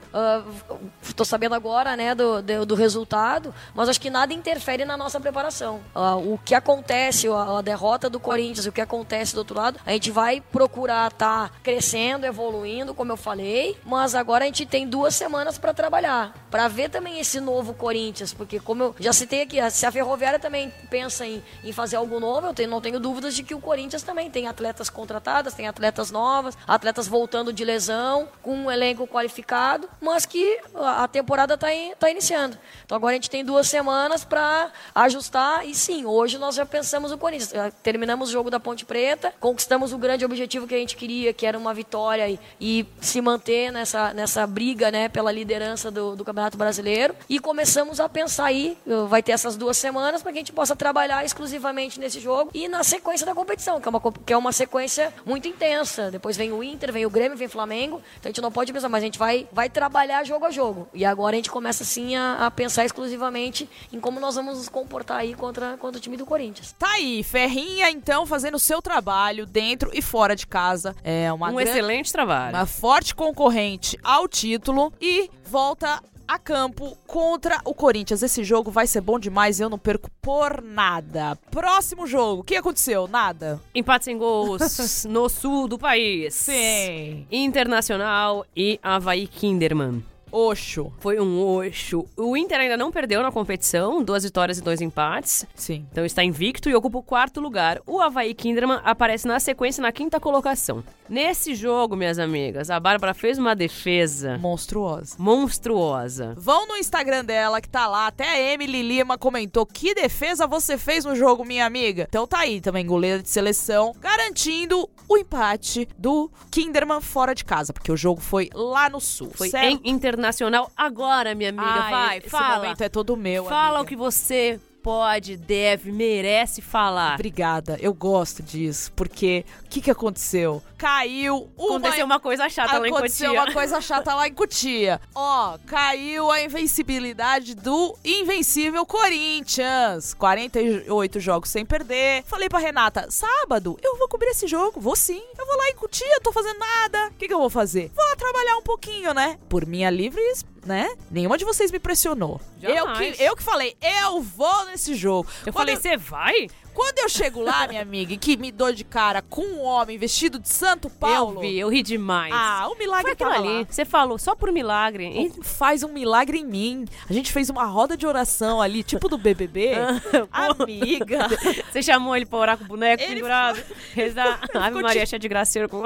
Estou uh, sabendo agora, né, do, do, do, resultado, mas acho que nada interfere na nossa preparação. Uh, o que acontece, a, a, derrota do Corinthians, o que acontece do outro lado, a gente vai procurar estar tá crescendo, evoluindo, como eu falei. Mas agora a gente tem duas semanas para trabalhar, para ver também esse novo Corinthians, porque como eu já citei aqui, se a Ferroviária também pensa em, em fazer algo novo, eu tenho, não tenho dúvidas de que o Corinthians também tem atletas contratadas, tem atletas novas, atletas voltando de lesão, com um elenco qualificado, mas que a temporada está tá iniciando. Então agora a gente tem duas semanas para ajustar e sim, hoje nós já pensamos o Corinthians. Terminamos o jogo da Ponte Preta, conquistamos o grande objetivo que a gente queria, que era uma vitória e, e se manter nessa, nessa briga briga né, pela liderança do, do Campeonato Brasileiro. E começamos a pensar aí, vai ter essas duas semanas para que a gente possa trabalhar exclusivamente nesse jogo e na sequência da competição, que é uma, que é uma sequência muito intensa. Depois vem o Inter, vem o Grêmio, vem o Flamengo. Então a gente não pode pensar, mas a gente vai, vai trabalhar jogo a jogo. E agora a gente começa sim a, a pensar exclusivamente em como nós vamos nos comportar aí contra, contra o time do Corinthians. Tá aí, Ferrinha então fazendo o seu trabalho dentro e fora de casa. É uma um excelente trabalho. Uma forte concorrente ao título título e volta a campo contra o Corinthians. Esse jogo vai ser bom demais, eu não perco por nada. Próximo jogo, o que aconteceu? Nada. Empate sem gols no sul do país. Sim. Internacional e Havaí Kinderman. Oxo. Foi um oxo. O Inter ainda não perdeu na competição, duas vitórias e dois empates. Sim. Então está invicto e ocupa o quarto lugar. O Havaí Kinderman aparece na sequência na quinta colocação. Nesse jogo, minhas amigas, a Bárbara fez uma defesa monstruosa. Monstruosa. Vão no Instagram dela que tá lá, até a Emily Lima comentou: "Que defesa você fez no jogo, minha amiga?". Então tá aí também goleira de seleção, garantindo o empate do Kinderman fora de casa, porque o jogo foi lá no sul. Foi certo? em internacional agora, minha amiga. Ai, Vai, esse fala. momento é todo meu, Fala amiga. o que você pode, deve, merece falar. Obrigada, eu gosto disso, porque o que, que aconteceu? Caiu uma... Aconteceu uma coisa chata lá em Aconteceu Cotia. uma coisa chata lá em Cotia. Ó, caiu a invencibilidade do invencível Corinthians. 48 jogos sem perder. Falei pra Renata, sábado eu vou cobrir esse jogo. Vou sim. Eu vou lá em Cotia, tô fazendo nada. O que, que eu vou fazer? Vou lá trabalhar um pouquinho, né? Por minha livre, né? Nenhuma de vocês me pressionou. Eu que, eu que falei, eu vou nesse jogo. Eu Quando falei, você vai? Quando eu chego lá, minha amiga, e que me dou de cara com um homem vestido de Santo Paulo. Eu vi, eu ri demais. Ah, o milagre Foi aquilo tava ali. Você falou só por milagre. E Faz um milagre em mim. A gente fez uma roda de oração ali, tipo do BBB. Amiga. Você chamou ele pra orar com o boneco Ele pendurado? Rezar Ave ficou Maria tipo- cheia de graceiro com...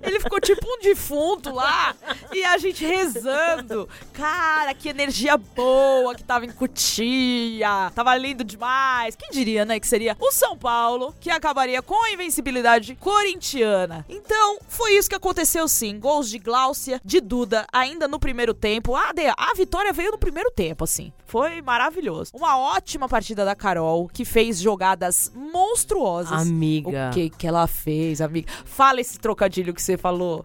Ele ficou tipo um defunto lá. E a gente rezando. Cara, que energia boa que tava em Cutia. Tava lindo demais. Quem diria, né, que seria o São Paulo, que acabaria com a invencibilidade corintiana. Então, foi isso que aconteceu sim. Gols de Gláucia, de Duda, ainda no primeiro tempo. A, de- a vitória veio no primeiro tempo, assim. Foi maravilhoso. Uma ótima partida da Carol, que fez jogadas monstruosas. Amiga. O que que ela fez, amiga? Fala esse trocadilho que você falou.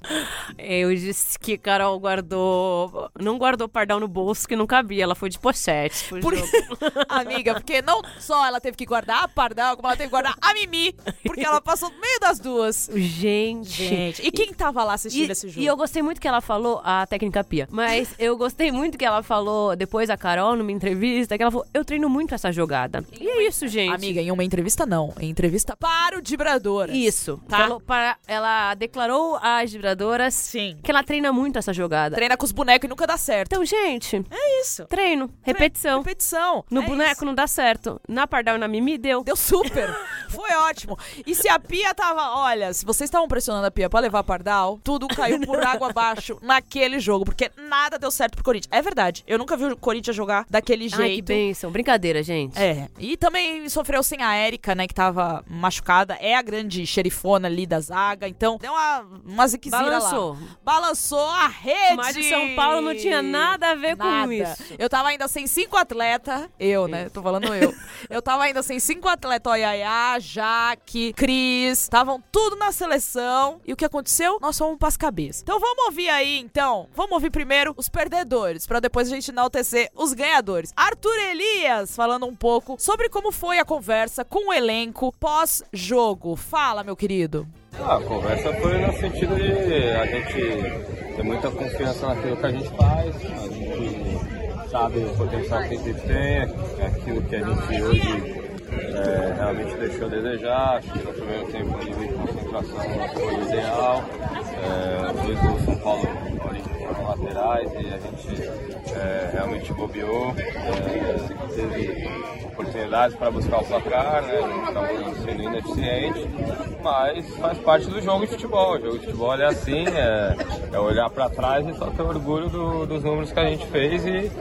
Eu disse que Carol guardou... Não guardou pardal no bolso que não cabia. Ela foi de pochete Por-. Amiga, porque não só ela teve que guardar a Pardal, como ela teve que guardar a Mimi, porque ela passou no meio das duas. Gente... Gente, e quem tava lá assistindo E, esse jogo? e eu gostei muito que ela falou, a técnica Pia, mas eu gostei muito que ela falou depois a Carol numa entrevista, que ela falou, eu treino muito essa jogada. E é isso, gente. Amiga, em uma entrevista não, em entrevista para o Vibrador. Isso. Tá. Falou para, ela declarou às vibradoras Sim. que ela treina muito essa jogada. Treina com os bonecos e nunca dá certo. Então, gente, É isso. treino, repetição. Repetição. No É boneco isso. não dá certo. Na Pardal e na Mimi deu. Deu super. Foi ótimo. E se a Pia tava. Olha, se vocês estavam pressionando a Pia pra levar Pardal, tudo caiu por água abaixo naquele jogo, porque nada deu certo pro Corinthians. É verdade. Eu nunca vi o Corinthians jogar daquele jeito. Ai, que bênção. Brincadeira, gente. É, e também sofreu sem a Érica, né, que tava machucada. É a grande xerifona ali da zaga, então deu uma, uma ziquezira Balançou. lá. Balançou a rede. Mas o São Paulo não tinha nada a ver com Nada. isso. Eu tava ainda sem cinco atletas. Eu, né? Tô falando eu. Eu tava ainda sem cinco atletas. Ó, Yaya, Jaque, Cris. Estavam tudo na seleção. E o que aconteceu? Nós fomos pras cabeças. Então vamos ouvir aí, então. Vamos ouvir primeiro os perdedores, pra depois a gente enaltecer os ganhadores. Arthur Elias falando um pouco sobre como foi a conversa com o elenco pós-jogo. Fala, meu querido. Ah, a conversa foi no sentido de a gente ter muita confiança naquilo que a gente faz, a gente sabe o potencial que a gente tem, é aquilo que a gente hoje é, realmente deixou a desejar, acho que no primeiro tempo o nível de concentração foi o ideal, é, do São Paulo e a gente é, realmente bobeou, é, teve oportunidades para buscar o placar, né? estava sendo ineficiente, mas faz parte do jogo de futebol. O jogo de futebol é assim, é, é olhar para trás e só ter orgulho do- dos números que a gente fez e,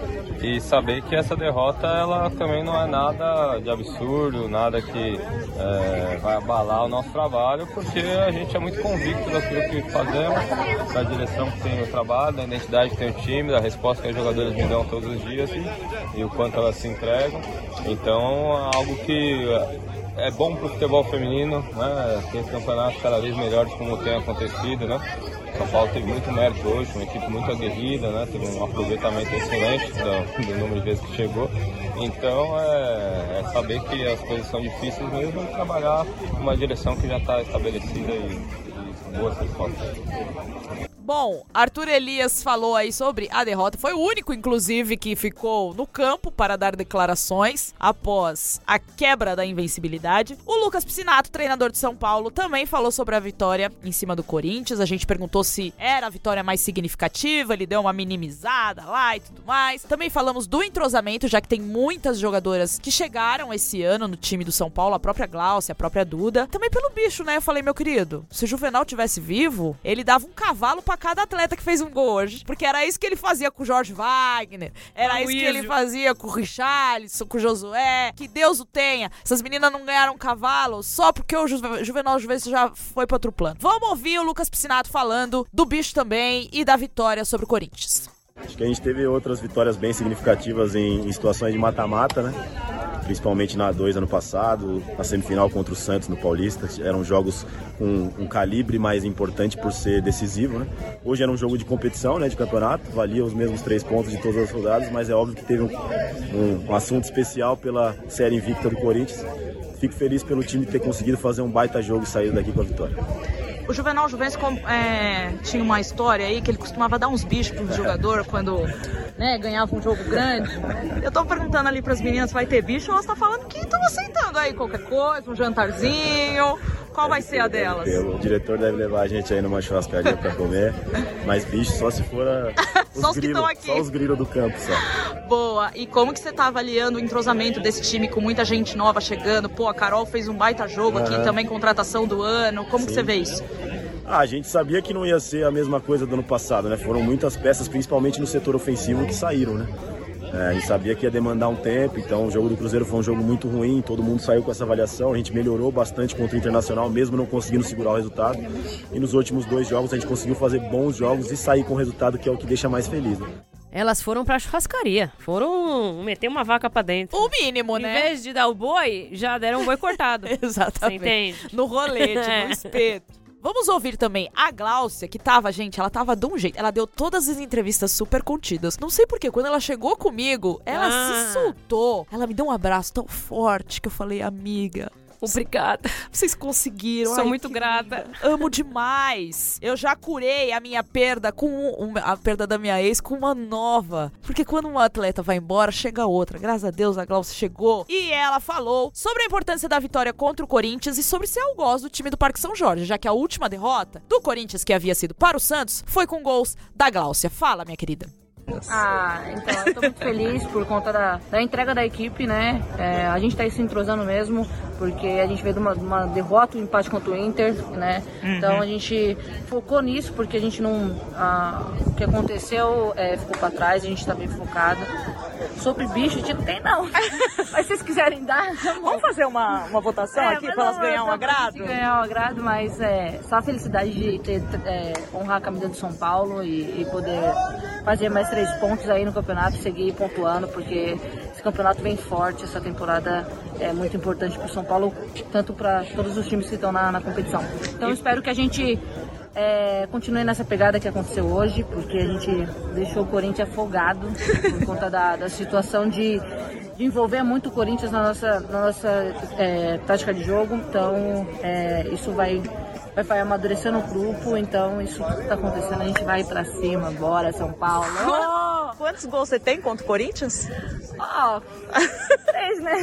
e saber que essa derrota ela também não é nada de absurdo, nada que é, vai abalar o nosso trabalho, porque a gente é muito convicto daquilo que fazemos, da direção que tem o trabalho, da identidade tem o time, da resposta que os jogadores me dão todos os dias e, e o quanto elas se entregam. Então, algo que é bom para o futebol feminino, né? Tem campeonatos cada vez melhores como tem acontecido, né? São Paulo teve muito mérito hoje, uma equipe muito aguerrida, né? Teve um aproveitamento excelente do, do número de vezes que chegou. Então é, é saber que as coisas são difíceis mesmo e trabalhar numa direção que já está estabelecida e, e boas respostas. Bom, Arthur Elias falou aí sobre a derrota. Foi o único, inclusive, que ficou no campo para dar declarações após a quebra da invencibilidade. O Lucas Piscinato, treinador de São Paulo, também falou sobre a vitória em cima do Corinthians. A gente perguntou se era a vitória mais significativa, ele deu uma minimizada lá e tudo mais. Também falamos do entrosamento, já que tem muitas jogadoras que chegaram esse ano no time do São Paulo, a própria Glaucia, a própria Duda. Também pelo bicho, né? Eu falei, meu querido, se o Juvenal tivesse vivo, ele dava um cavalo pra cada atleta que fez um gol hoje. Porque era isso que ele fazia com o Jorge Wagner, era Com isso que ele fazia com o Richarlison, com o Josué. Que Deus o tenha. Essas meninas não ganharam um cavalo só porque o Ju- Juvenal Juventus já foi pra outro plano. Vamos ouvir o Lucas Piscinato falando do bicho também e da vitória sobre o Corinthians. Acho que a gente teve outras vitórias bem significativas em, em situações de mata-mata, né? principalmente na A2 ano passado, na semifinal contra o Santos no Paulista. Eram jogos com um calibre mais importante por ser decisivo. Né? Hoje era um jogo de competição, né, de campeonato, valia os mesmos três pontos de todas as rodadas, mas é óbvio que teve um, um, um assunto especial pela série invicta do Corinthians. Fico feliz pelo time ter conseguido fazer um baita jogo e sair daqui com a vitória. O Juvenal Juventus é, tinha uma história aí que ele costumava dar uns bichos pro jogador quando né, ganhava um jogo grande. Eu tô perguntando ali pras meninas, vai ter bicho? Elas tá falando que estão aceitando aí qualquer coisa, um jantarzinho. Qual vai ser a delas? O diretor deve levar a gente aí numa churrascaria pra comer, mas bicho só se for a, os só os grilos, que estão aqui. Só os grilos do campo, só. Boa. E como que você tá avaliando o entrosamento desse time com muita gente nova chegando? Pô, a Carol fez um baita jogo aqui Aham. também, contratação do ano. Como que você vê isso? Ah, a gente sabia que não ia ser a mesma coisa do ano passado, né? Foram muitas peças, principalmente no setor ofensivo, que saíram, né? É, a gente sabia que ia demandar um tempo, então o jogo do Cruzeiro foi um jogo muito ruim, todo mundo saiu com essa avaliação, a gente melhorou bastante contra o Internacional, mesmo não conseguindo segurar o resultado. E nos últimos dois jogos a gente conseguiu fazer bons jogos e sair com o resultado que é o que deixa mais feliz. Né? Elas foram pra churrascaria. Foram meter uma vaca pra dentro. O mínimo, Em né? vez de dar o boi, já deram um boi cortado. Você Exatamente. entende? No rolete, É. no espeto. Vamos ouvir também a Gláucia, que tava, gente, ela tava de um jeito. Ela deu todas as entrevistas super contidas. Não sei porquê, quando ela chegou comigo, ela Ah. se soltou. Ela me deu um abraço tão forte que eu falei, amiga. Obrigada. Vocês conseguiram. Sou Ai, muito grata. linda. Amo demais. Eu já curei a minha perda com um- a perda da minha ex com uma nova. Porque quando uma atleta vai embora, chega outra. Graças a Deus a Glaucia chegou. E ela falou sobre a importância da vitória contra o Corinthians e sobre ser algoz do time do Parque São Jorge, já que a última derrota do Corinthians, que havia sido para o Santos, foi com gols da Gláucia. Fala, minha querida. Ah, então eu tô muito feliz por conta da, da entrega da equipe, né? É, a gente tá aí se entrosando mesmo, porque a gente veio de uma, uma derrota, um empate contra o Inter, né? Então a gente focou nisso, porque a gente não. ah, o que aconteceu é, ficou pra trás, a gente tá bem focado. Sobre bicho, a gente não tem não. Mas se vocês quiserem dar, Vamos fazer uma, uma votação é, aqui para elas ganhar um pra agrado? ganhar um agrado, mas é só a felicidade de ter, é, honrar a camisa do São Paulo e, e poder fazer mais três pontos aí no campeonato, seguir pontuando, porque esse campeonato vem forte, essa temporada é muito importante para o São Paulo, tanto para todos os times que estão na, na competição. Então espero que a gente é, continue nessa pegada que aconteceu hoje, porque a gente deixou o Corinthians afogado por conta da, da situação de, de envolver muito o Corinthians na nossa, na nossa é, tática de jogo. Então, é, isso vai, vai, vai amadurecendo o grupo. Então, isso tudo tá acontecendo, a gente vai pra cima. Bora, São Paulo! Quantos gols você tem contra o Corinthians? Ó, três, né?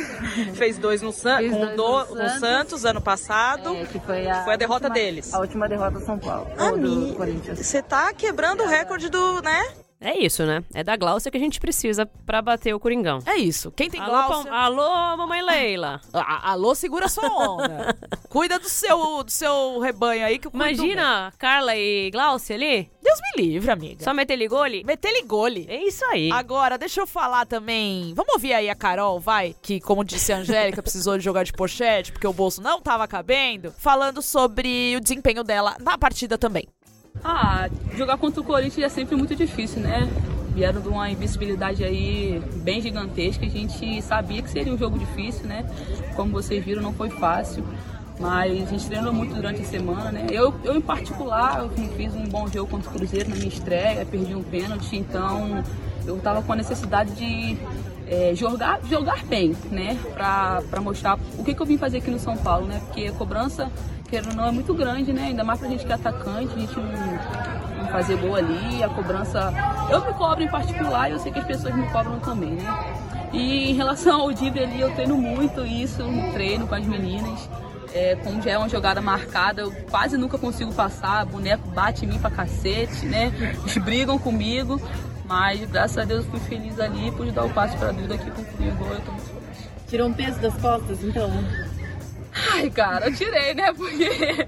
Fez dois no, San com dois do- no no Santos. Santos ano passado. É, que foi a, Foi a derrota última- deles. A última derrota São Paulo. Corinthians. Você tá quebrando o recorde do, né? É isso, né? É da Glaucia que a gente precisa pra bater o Coringão. É isso. Quem tem Alô, alô, mamãe Leila. A- Alô, segura sua onda. Cuida do seu, do seu rebanho aí que eu. Imagina Carla e Glaucia ali. Deus me livre, amiga. Só meter ligole. Meter gole. É isso aí. Agora, deixa eu falar também. Vamos ouvir aí a Carol, vai? Que, como disse a Angélica, precisou de jogar de pochete porque o bolso não tava cabendo. Falando sobre o desempenho dela na partida também. Ah, jogar contra o Corinthians é sempre muito difícil, né? Vieram de uma invisibilidade aí bem gigantesca. A gente sabia que seria um jogo difícil, né? Como vocês viram, não foi fácil. Mas a gente treinou muito durante a semana, né? Eu, eu em particular, eu fiz um bom jogo contra o Cruzeiro na minha estreia, perdi um pênalti, então eu tava com a necessidade de é, jogar, jogar bem, né? Pra, pra mostrar o que, que eu vim fazer aqui no São Paulo, né? Porque a cobrança, querendo ou não, é muito grande, né? Ainda mais pra gente que é atacante, a gente não, não fazer gol ali, a cobrança. Eu me cobro em particular e eu sei que as pessoas me cobram também, né? E em relação ao Dibre ali, eu treino muito isso no treino com as meninas. É, como já é uma jogada marcada, eu quase nunca consigo passar, boneco bate em mim pra cacete, né? Eles brigam comigo, mas graças a Deus eu fui feliz ali, pude dar o passe pra Duda aqui concluir o gol, eu tô muito feliz. Tirou um peso das costas, então. Ai, cara, eu tirei, né? Porque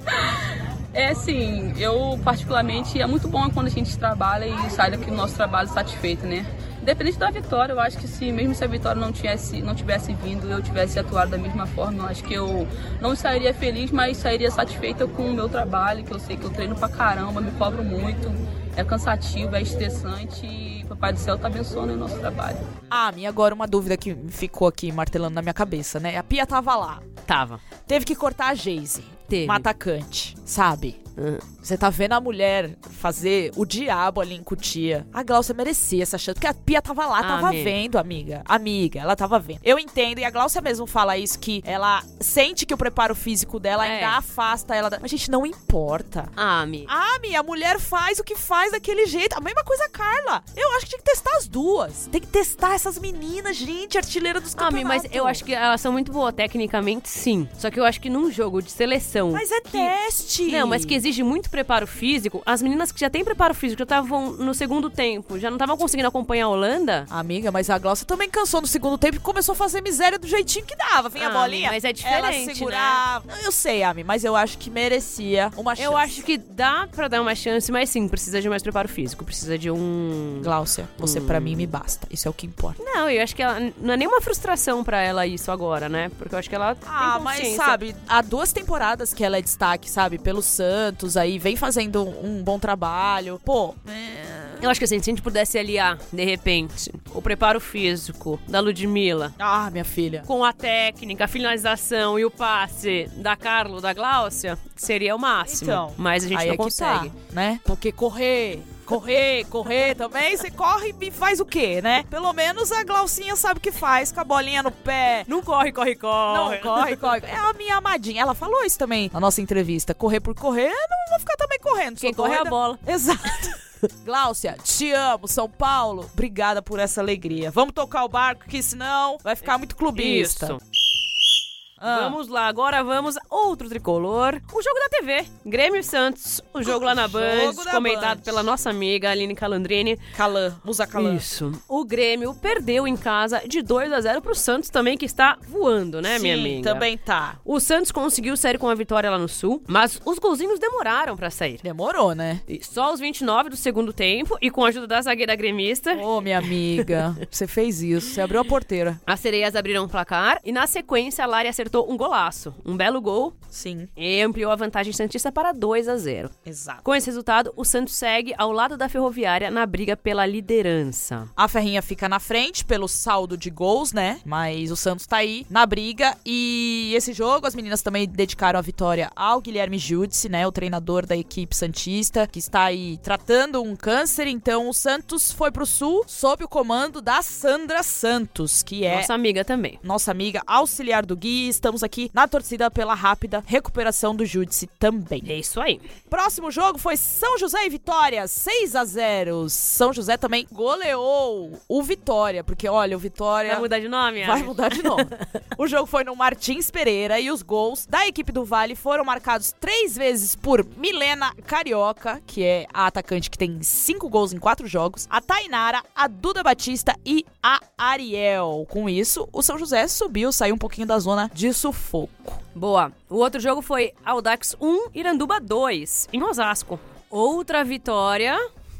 é assim, eu particularmente é muito bom quando a gente trabalha e sai daqui do nosso trabalho satisfeito, né? Independente da vitória, eu acho que se mesmo se a vitória não tivesse, não tivesse vindo, eu tivesse atuado da mesma forma, eu acho que eu não sairia feliz, mas sairia satisfeita com o meu trabalho, que eu sei que eu treino pra caramba, me cobro muito. É cansativo, é estressante e o Papai do Céu tá abençoando o nosso trabalho. Ah, minha agora uma dúvida que ficou aqui martelando na minha cabeça, né? A Pia tava lá. Tava. Teve que cortar a Geise. Teve. Uma atacante, sabe? Hum. Você tá vendo a mulher fazer o diabo ali em Cutia. A Glaucia merecia essa chance, porque a Pia tava lá, Ah, tava amiga. vendo, amiga. Amiga, ela tava vendo. Eu entendo, e a Glaucia mesmo fala isso, que ela sente que o preparo físico dela É. ainda afasta ela da... Mas, gente, não importa. Ah, amiga. Ah, a mulher faz o que faz daquele jeito. A mesma coisa a Carla. Eu acho que tinha que testar as duas. Tem que testar essas meninas, gente, artilheira dos campeonatos. mas eu acho que elas são muito boas tecnicamente, sim. Só que eu acho que num jogo de seleção. Mas é que- teste. Não, mas que exige muito preparo físico. As meninas que já têm preparo físico, já estavam no segundo tempo, já não estavam conseguindo acompanhar a Holanda. Amiga, mas a Glaucia também cansou no segundo tempo e começou a fazer miséria do jeitinho que dava. A Ah, bolinha. mas é Ela diferente, segurava. Eu sei, Ami, mas eu acho que merecia uma chance. Eu acho que dá pra dar uma chance, mas sim, precisa de mais preparo físico. Precisa de um. Glaucia, você pra mim me basta. Isso é o que importa. Não, eu acho que ela, não é nenhuma frustração pra ela isso agora, né? Porque eu acho que ela Ah, mas sabe, há duas temporadas que ela é destaque, sabe? Pelo Santos aí, vem fazendo um bom trabalho. Pô, Eu acho que assim, se a gente pudesse aliar, de repente, o preparo físico da Ludmilla ah, minha filha. com a técnica, a finalização e o passe da Carlo, da Gláucia, seria o máximo. Então, mas a gente aí não é que consegue. tá, né? Porque correr, correr, correr também, você corre e faz o quê, né? Pelo menos a Glaucinha sabe o que faz, com a bolinha no pé. Não corre, corre, corre. Não, corre, corre. É a minha amadinha. Ela falou isso também na nossa entrevista. Correr por correr, não vou ficar também correndo. Quem corre é a bola. Exato. Gláucia, te amo, São Paulo. Obrigada por essa alegria. Vamos tocar o barco, que senão vai ficar muito clubista. Isso. Ah. Vamos lá, agora vamos a outro tricolor. O jogo da TV. Grêmio e Santos. O jogo lá na Band, comentado Band. pela nossa amiga Aline Calandrini. Calan, Musa Calan. Isso. O Grêmio perdeu em casa de 2 a 0 pro Santos também, que está voando, né, minha Sim, amiga? também tá. O Santos conseguiu sair com a vitória lá no Sul, mas os golzinhos demoraram pra sair. Demorou, né? E Só aos 29 do segundo tempo e com a ajuda da zagueira gremista, Ô, minha amiga, você fez isso. Você abriu a porteira. as sereias abriram o placar e na sequência a Lari acertou um golaço, um belo gol Sim, e ampliou a vantagem santista para 2 a 0. exato. Com esse resultado, o Santos segue ao lado da Ferroviária na briga pela liderança. A Ferrinha fica na frente pelo saldo de gols, né? Mas o Santos tá aí na briga. E esse jogo, as meninas também dedicaram a vitória ao Guilherme Judice, né? O treinador da equipe Santista, que está aí tratando um câncer. Então o Santos foi pro sul sob o comando da Sandra Santos, que é Nossa amiga também. nossa amiga auxiliar do Gui. Estamos aqui na torcida pela rápida recuperação do Judice também. É isso aí. Próximo jogo foi São José e Vitória, 6 a 0 São José também goleou o Vitória, porque olha, o Vitória Vai mudar de nome? vai Ari? mudar de nome. o jogo foi no Martins Pereira e os gols da equipe do Vale foram marcados três vezes por Milena Carioca, que é a atacante que tem cinco gols em quatro jogos, a Tainara, a Duda Batista e a Ariel. Com isso, o São José subiu, saiu um pouquinho da zona de sufoco. Boa. O outro jogo foi Audax 1, Iranduba 2, em Osasco. Outra vitória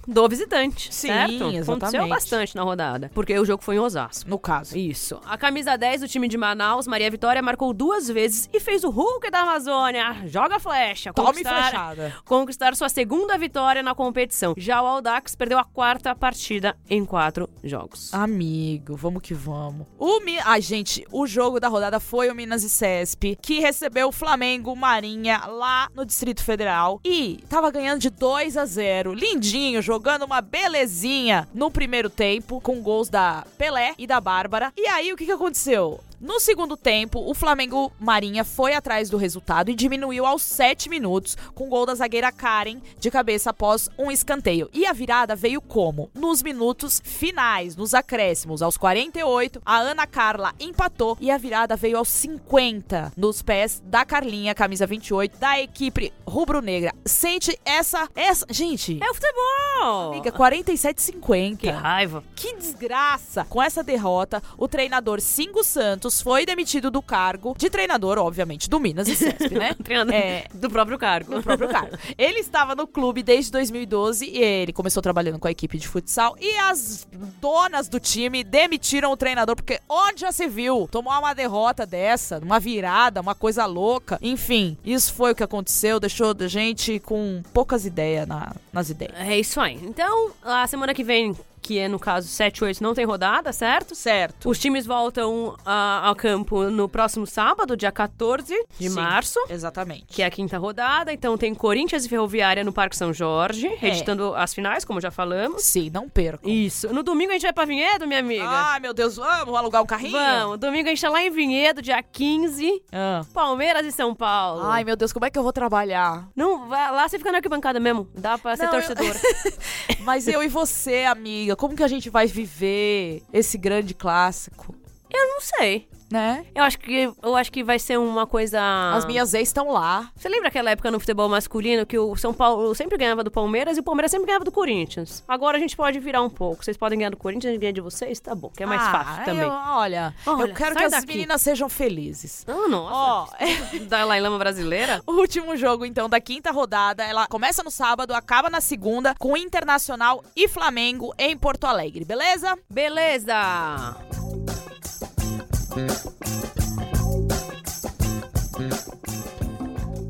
do visitante, Sim, certo? Aconteceu exatamente. bastante na rodada, porque o jogo foi em Osasco. No caso. Isso. A camisa 10 do time de Manaus, Maria Vitória, marcou duas vezes e fez o Hulk da Amazônia. Joga flecha. Tome flechada. Conquistar sua segunda vitória na competição. Já o Audax perdeu a quarta partida em quatro jogos. Amigo, vamos que vamos. O Mi... Ai, gente, o jogo da rodada foi o Minas e Cesp, que recebeu o Flamengo Marinha lá no Distrito Federal e tava ganhando de 2 a 0. Lindinho, jogando uma belezinha no primeiro tempo, com gols da Pelé e da Bárbara. E aí, o que que aconteceu? No segundo tempo, o Flamengo Marinha foi atrás do resultado e diminuiu aos 7 minutos, com gol da zagueira Karen de cabeça após um escanteio. E a virada veio como? Nos minutos finais, nos acréscimos, aos 48, a Ana Carla empatou e a virada veio aos 50, nos pés da Carlinha, camisa 28, da equipe rubro-negra. Sente essa. essa. Gente, É o futebol! amiga, 47,50. Que raiva. Que desgraça! Com essa derrota, o treinador Singo Santos Santos foi demitido do cargo de treinador, obviamente, do Minas e Cesp, né? Treinador É, do próprio cargo. no próprio cargo. Ele estava no clube desde 2012 e ele começou trabalhando com a equipe de futsal e as donas do time demitiram o treinador porque onde já se viu tomar uma derrota dessa, uma virada, uma coisa louca. Enfim, isso foi o que aconteceu, deixou a gente com poucas ideias na- nas ideias. É isso aí. Então, a semana que vem, que é no caso 7 8, não tem rodada, certo? Certo. Os times voltam ah, ao campo no próximo sábado, dia 14 de Sim. março. Exatamente. Que é a quinta rodada, então tem Corinthians e Ferroviária no Parque São Jorge, reeditando as finais, como já falamos. Sim, não percam. Isso. No domingo a gente vai pra Vinhedo, minha amiga. Ai, meu Deus, vamos alugar um carrinho? Vamos. Domingo a gente tá lá em Vinhedo, dia 15. Ah. Palmeiras e São Paulo. Ai, meu Deus, como é que eu vou trabalhar? Não, vai lá você fica na arquibancada mesmo. Dá pra ser Não, eu-. Mas eu e você, amiga, como que a gente vai viver esse grande clássico? Eu não sei. Né? Eu acho que eu acho que vai ser uma coisa. As minhas ex estão lá. Você lembra aquela época no futebol masculino que o São Paulo sempre ganhava do Palmeiras e o Palmeiras sempre ganhava do Corinthians? Agora a gente pode virar um pouco. Vocês podem ganhar do Corinthians e ganhar de vocês? Tá bom, que é mais Ah, fácil também. eu- olha, Olha, eu quero que as daqui. meninas sejam felizes. Ah, nossa. Ó, Dalai Lama brasileira? o último jogo, então, da quinta rodada, ela começa no sábado, acaba na segunda, com Internacional e Flamengo em Porto Alegre, beleza? Beleza!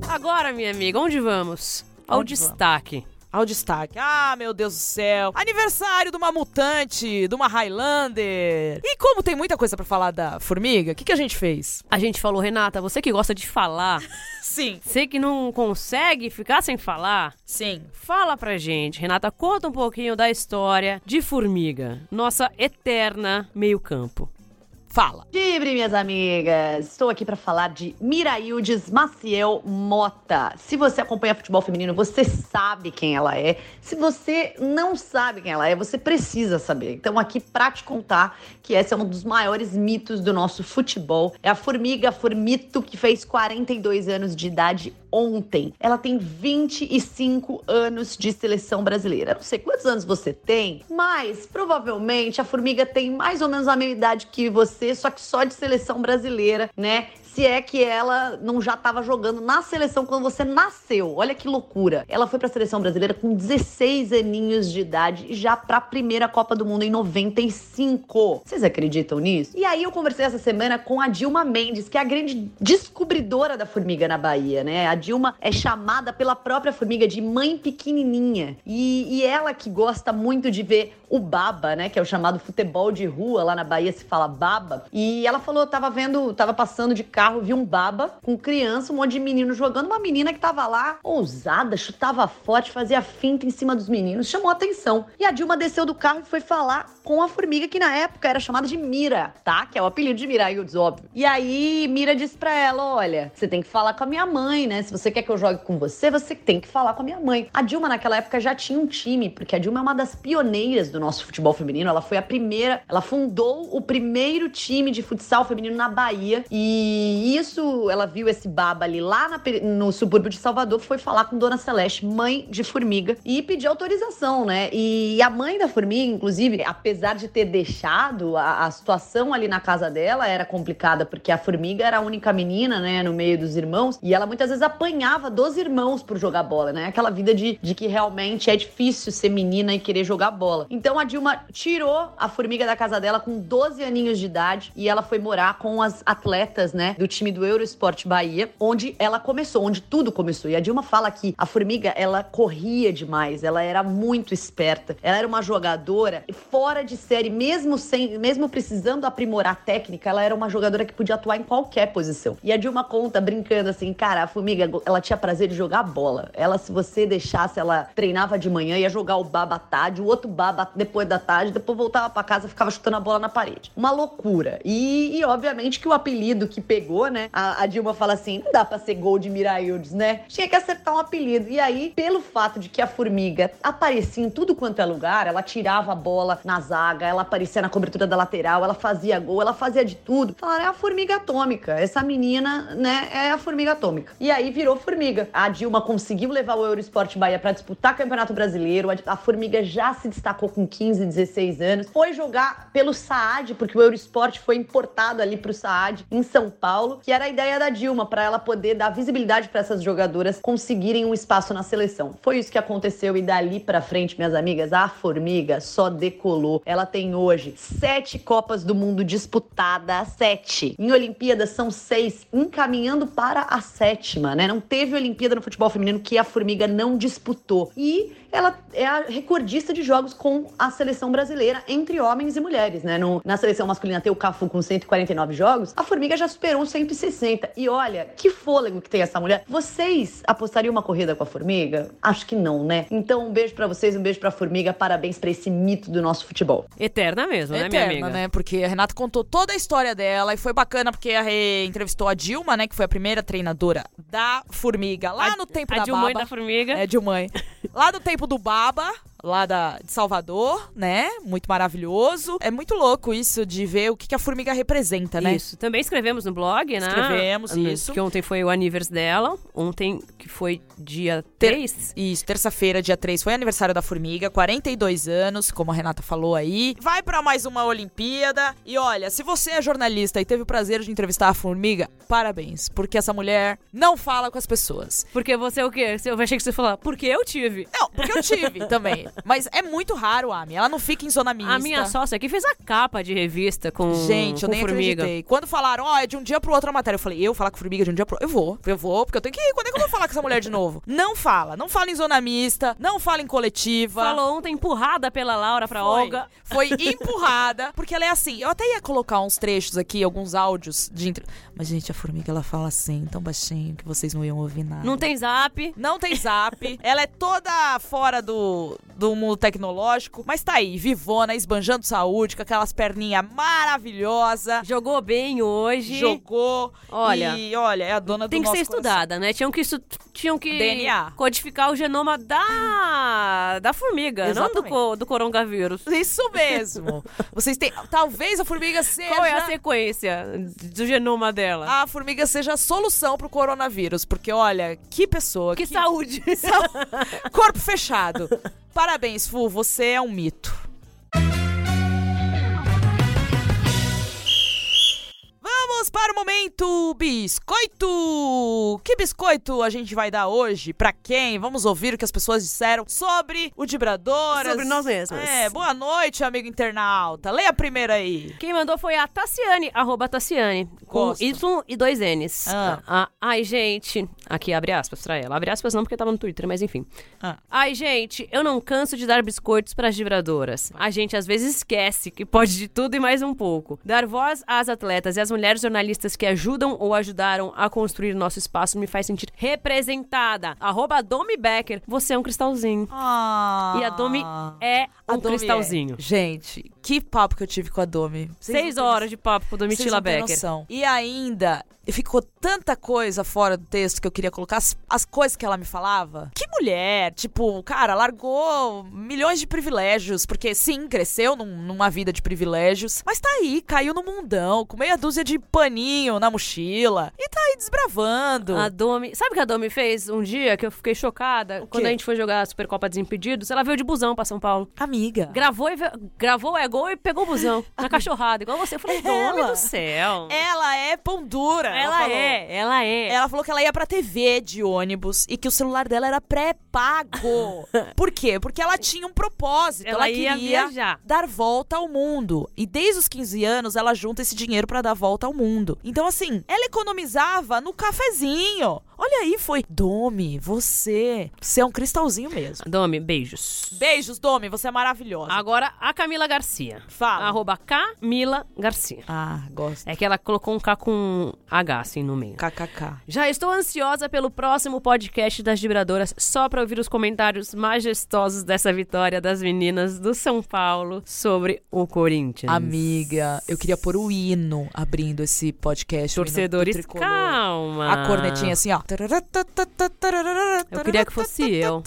Agora, minha amiga, onde vamos? Ao Onde vamos? destaque. Ao destaque. Ah, meu Deus do céu. Aniversário de uma mutante, de uma Highlander. E como tem muita coisa pra falar da formiga, o que, que a gente fez? A gente falou, Renata, você que gosta de falar, Sim. você que não consegue ficar sem falar, Sim. fala pra gente. Renata, conta um pouquinho da história de Formiga, nossa eterna meio-campo. Fala. Dibre, minhas amigas! Estou aqui para falar de Miraildes Maciel Mota. Se você acompanha futebol feminino, você sabe quem ela é. Se você não sabe quem ela é, você precisa saber. Então, aqui para te contar que esse é um dos maiores mitos do nosso futebol. É a Formiga Formito, que fez 42 anos de idade ontem. Ela tem 25 anos de seleção brasileira. Eu não sei quantos anos você tem, mas provavelmente a Formiga tem mais ou menos a mesma idade que você, só que só de seleção brasileira, né? Se é que ela não já estava jogando na seleção quando você nasceu. Olha que loucura. Ela foi para a seleção brasileira com 16 aninhos de idade e já para a primeira Copa do Mundo em 95. Vocês acreditam nisso? E aí eu conversei essa semana com a Dilma Mendes, que é a grande descobridora da formiga na Bahia, né? A Dilma é chamada pela própria formiga de mãe pequenininha. E, e ela que gosta muito de ver o baba, né? Que é o chamado futebol de rua. Lá na Bahia se fala baba. E ela falou, tava vendo, tava passando de carro, viu um baba com criança, um monte de menino jogando. Uma menina que tava lá, ousada, chutava forte, fazia finta em cima dos meninos. Chamou atenção. E a Dilma desceu do carro e foi falar com a formiga, que na época era chamada de Mira, tá? Que é o apelido de Miraildes, óbvio. E aí, Mira disse pra ela: olha, você tem que falar com a minha mãe, né? Se você quer que eu jogue com você, você tem que falar com a minha mãe. A Dilma, naquela época, já tinha um time, porque a Dilma é uma das pioneiras do nosso futebol feminino. Ela foi a primeira, ela fundou o primeiro time de futsal feminino na Bahia. E isso, ela viu esse baba ali lá na no subúrbio de Salvador, foi falar com Dona Celeste, mãe de Formiga, e pedir autorização, né? E a mãe da Formiga, inclusive, apesar de ter deixado, a, a situação ali na casa dela era complicada, porque a Formiga era a única menina, né, no meio dos irmãos, e ela muitas vezes apanhava dos irmãos por jogar bola, né? Aquela vida de, de que realmente é difícil ser menina e querer jogar bola. Então a Dilma tirou a Formiga da casa dela com 12 aninhos de idade e ela foi morar com as atletas, né, do time do Eurosport Bahia, onde ela começou, onde tudo começou. E a Dilma fala que a Formiga, ela corria demais, ela era muito esperta, ela era uma jogadora fora de série, mesmo sem, mesmo precisando aprimorar a técnica, ela era uma jogadora que podia atuar em qualquer posição. E a Dilma conta brincando assim, cara, a Formiga, ela tinha prazer de jogar bola. Ela, se você deixasse, ela treinava de manhã, ia jogar o baba à tarde, o outro baba depois da tarde, depois voltava pra casa, ficava chutando a bola na parede. Uma loucura. E, e, obviamente que o apelido que pegou, né? A, a Dilma fala assim: não dá pra ser gol de Miraildes, né? Tinha que acertar um apelido. E aí, pelo fato de que a formiga aparecia em tudo quanto é lugar, ela tirava a bola na zaga, ela aparecia na cobertura da lateral, ela fazia gol, ela fazia de tudo. Falaram, é a formiga atômica. Essa menina, né, é a formiga atômica. E aí virou Formiga. A Dilma conseguiu levar o Eurosport Bahia para disputar Campeonato Brasileiro. A Formiga já se destacou com 15, 16 anos. Foi jogar pelo Saad, porque o Eurosport foi importado ali pro Saad em São Paulo, que era a ideia da Dilma para ela poder dar visibilidade para essas jogadoras conseguirem um espaço na seleção. Foi isso que aconteceu e dali para frente, minhas amigas, a Formiga só decolou. Ela tem hoje sete Copas do Mundo disputadas, sete. Em Olimpíadas são seis, encaminhando para a sétima, né? Não teve Olimpíada no futebol feminino que a Formiga não disputou. E ela é a recordista de jogos com a seleção brasileira entre homens e mulheres, né? No, na seleção masculina tem o Cafu com 149 jogos, a Formiga já superou os 160. E olha, que fôlego que tem essa mulher. Vocês apostariam uma corrida com a Formiga? Acho que não, né? Então um beijo para vocês, um beijo pra Formiga, parabéns para esse mito do nosso futebol. Eterna mesmo, né, Eterna, minha amiga? né? Porque a Renata contou toda a história dela e foi bacana porque a Rê entrevistou a Dilma, né? Que foi a primeira treinadora da Formiga lá no tempo a da Dilmãe Baba. da Formiga. É, Dilmãe. lá do tempo do Baba, lá da, de Salvador, né? Muito maravilhoso. É muito louco isso de ver o que, que a formiga representa, né? Isso. Também escrevemos no blog, né? Escrevemos, isso. Que ontem foi o aniversário dela. Ontem, que foi dia 3. Isso, terça-feira, dia 3, foi aniversário da Formiga, 42 anos, como a Renata falou aí. Vai pra mais uma Olimpíada. E olha, se você é jornalista e teve o prazer de entrevistar a Formiga, parabéns, porque essa mulher não fala com as pessoas. Porque você o quê? Eu achei que você ia falar, porque eu tive. Não, porque eu tive também. Mas é muito raro, Ami. Ela não fica em zona mista. A minha sócia aqui fez a capa de revista com Gente, eu com nem formiga. acreditei. Quando falaram, ó, é de um dia pro outro a matéria, eu falei, eu falar com formiga de um dia pro outro? Eu vou, eu vou, porque eu tenho que ir. Quando é que eu vou falar com essa mulher de novo? Não fala, não fala em zona mista, não fala em coletiva. Falou ontem empurrada pela Laura pra Foi. Olga. Foi empurrada, porque ela é assim. Eu até ia colocar uns trechos aqui, alguns áudios de. Mas, gente, a formiga ela fala assim, tão baixinho que vocês não iam ouvir nada. Não tem zap. Não tem zap. ela é toda fora do, do mundo tecnológico, mas tá aí, vivona, esbanjando saúde, com aquelas perninhas maravilhosas. Jogou bem hoje. Jogou. Olha, E olha, é a dona do Tem que ser coração. estudada, né? Tinham que, estu- tinham que DNA. codificar o genoma da, da formiga, não do, Exatamente. do coronavírus. Isso mesmo. Vocês têm. Talvez a formiga seja. Qual é a sequência do genoma dela? a formiga seja a solução pro coronavírus. Porque, olha, que pessoa. que saúde! Corpo fechado. Parabéns, Fu, você é um mito. Para o momento biscoito! Que biscoito a gente vai dar hoje? Pra quem? Vamos ouvir o que as pessoas disseram sobre o Vibradoras. Sobre nós mesmas. É, boa noite, amigo internauta. Leia a primeira aí. Quem mandou foi a Tassiane, arroba Tassiane, com Gosto. Y e dois N's. Ah. Ah, ai, gente. Aqui, abre aspas pra ela. Abre aspas não, porque tava no Twitter, mas enfim. Ah. Ai, gente, eu não canso de dar biscoitos pras vibradoras. A gente às vezes esquece que pode de tudo e mais um pouco. Dar voz às atletas e às mulheres jornalistas que ajudam ou ajudaram a construir nosso espaço me faz sentir representada. Arroba Domi Becker, você é um cristalzinho. Ah. E a Domi é A um Domi é. cristalzinho. Gente, que papo que eu tive com a Domi. Vocês Seis horas de papo com Domitila não têm Becker. noção. E ainda, ficou tanta coisa fora do texto que eu queria colocar, as, as coisas que ela me falava. Que mulher, tipo, cara, largou milhões de privilégios, porque sim, cresceu num- numa vida de privilégios, mas tá aí, caiu no mundão, com meia dúzia de paninho na mochila, e tá aí desbravando. A Domi. Sabe o que a Domi fez um dia que eu fiquei chocada? Quando quê? a gente foi jogar a Supercopa Desimpedidos, ela veio de busão pra São Paulo. Amiga. Gravou, e gravou é gol e pegou o busão. Na cachorrada, igual você. Eu falei, Domi Ela. do céu. Ela é pão dura. Ela falou. é, ela é. Ela falou que ela ia pra TV de ônibus e que o celular dela era pré-pago. Por quê? Porque ela tinha um propósito. Ela Ela, ia queria viajar. dar volta ao mundo. E desde os 15 anos ela junta esse dinheiro pra dar volta ao mundo. Então, assim, ela economizava no cafezinho. Olha aí, foi. Domi, você. Você é um cristalzinho mesmo. Domi, beijos. Beijos, Domi, você é maravilhosa. Agora, a Camila Garcia. Fala. Arroba Camila Garcia. Ah, gosto. É que ela colocou um K com H, assim, no meio. KKK. Já estou ansiosa pelo próximo podcast das Vibradoras, só para ouvir os comentários majestosos dessa vitória das meninas do São Paulo sobre o Corinthians. Amiga, eu queria pôr o hino abrindo esse podcast. Torcedores, calma. A cornetinha assim, ó. Eu queria que fosse eu.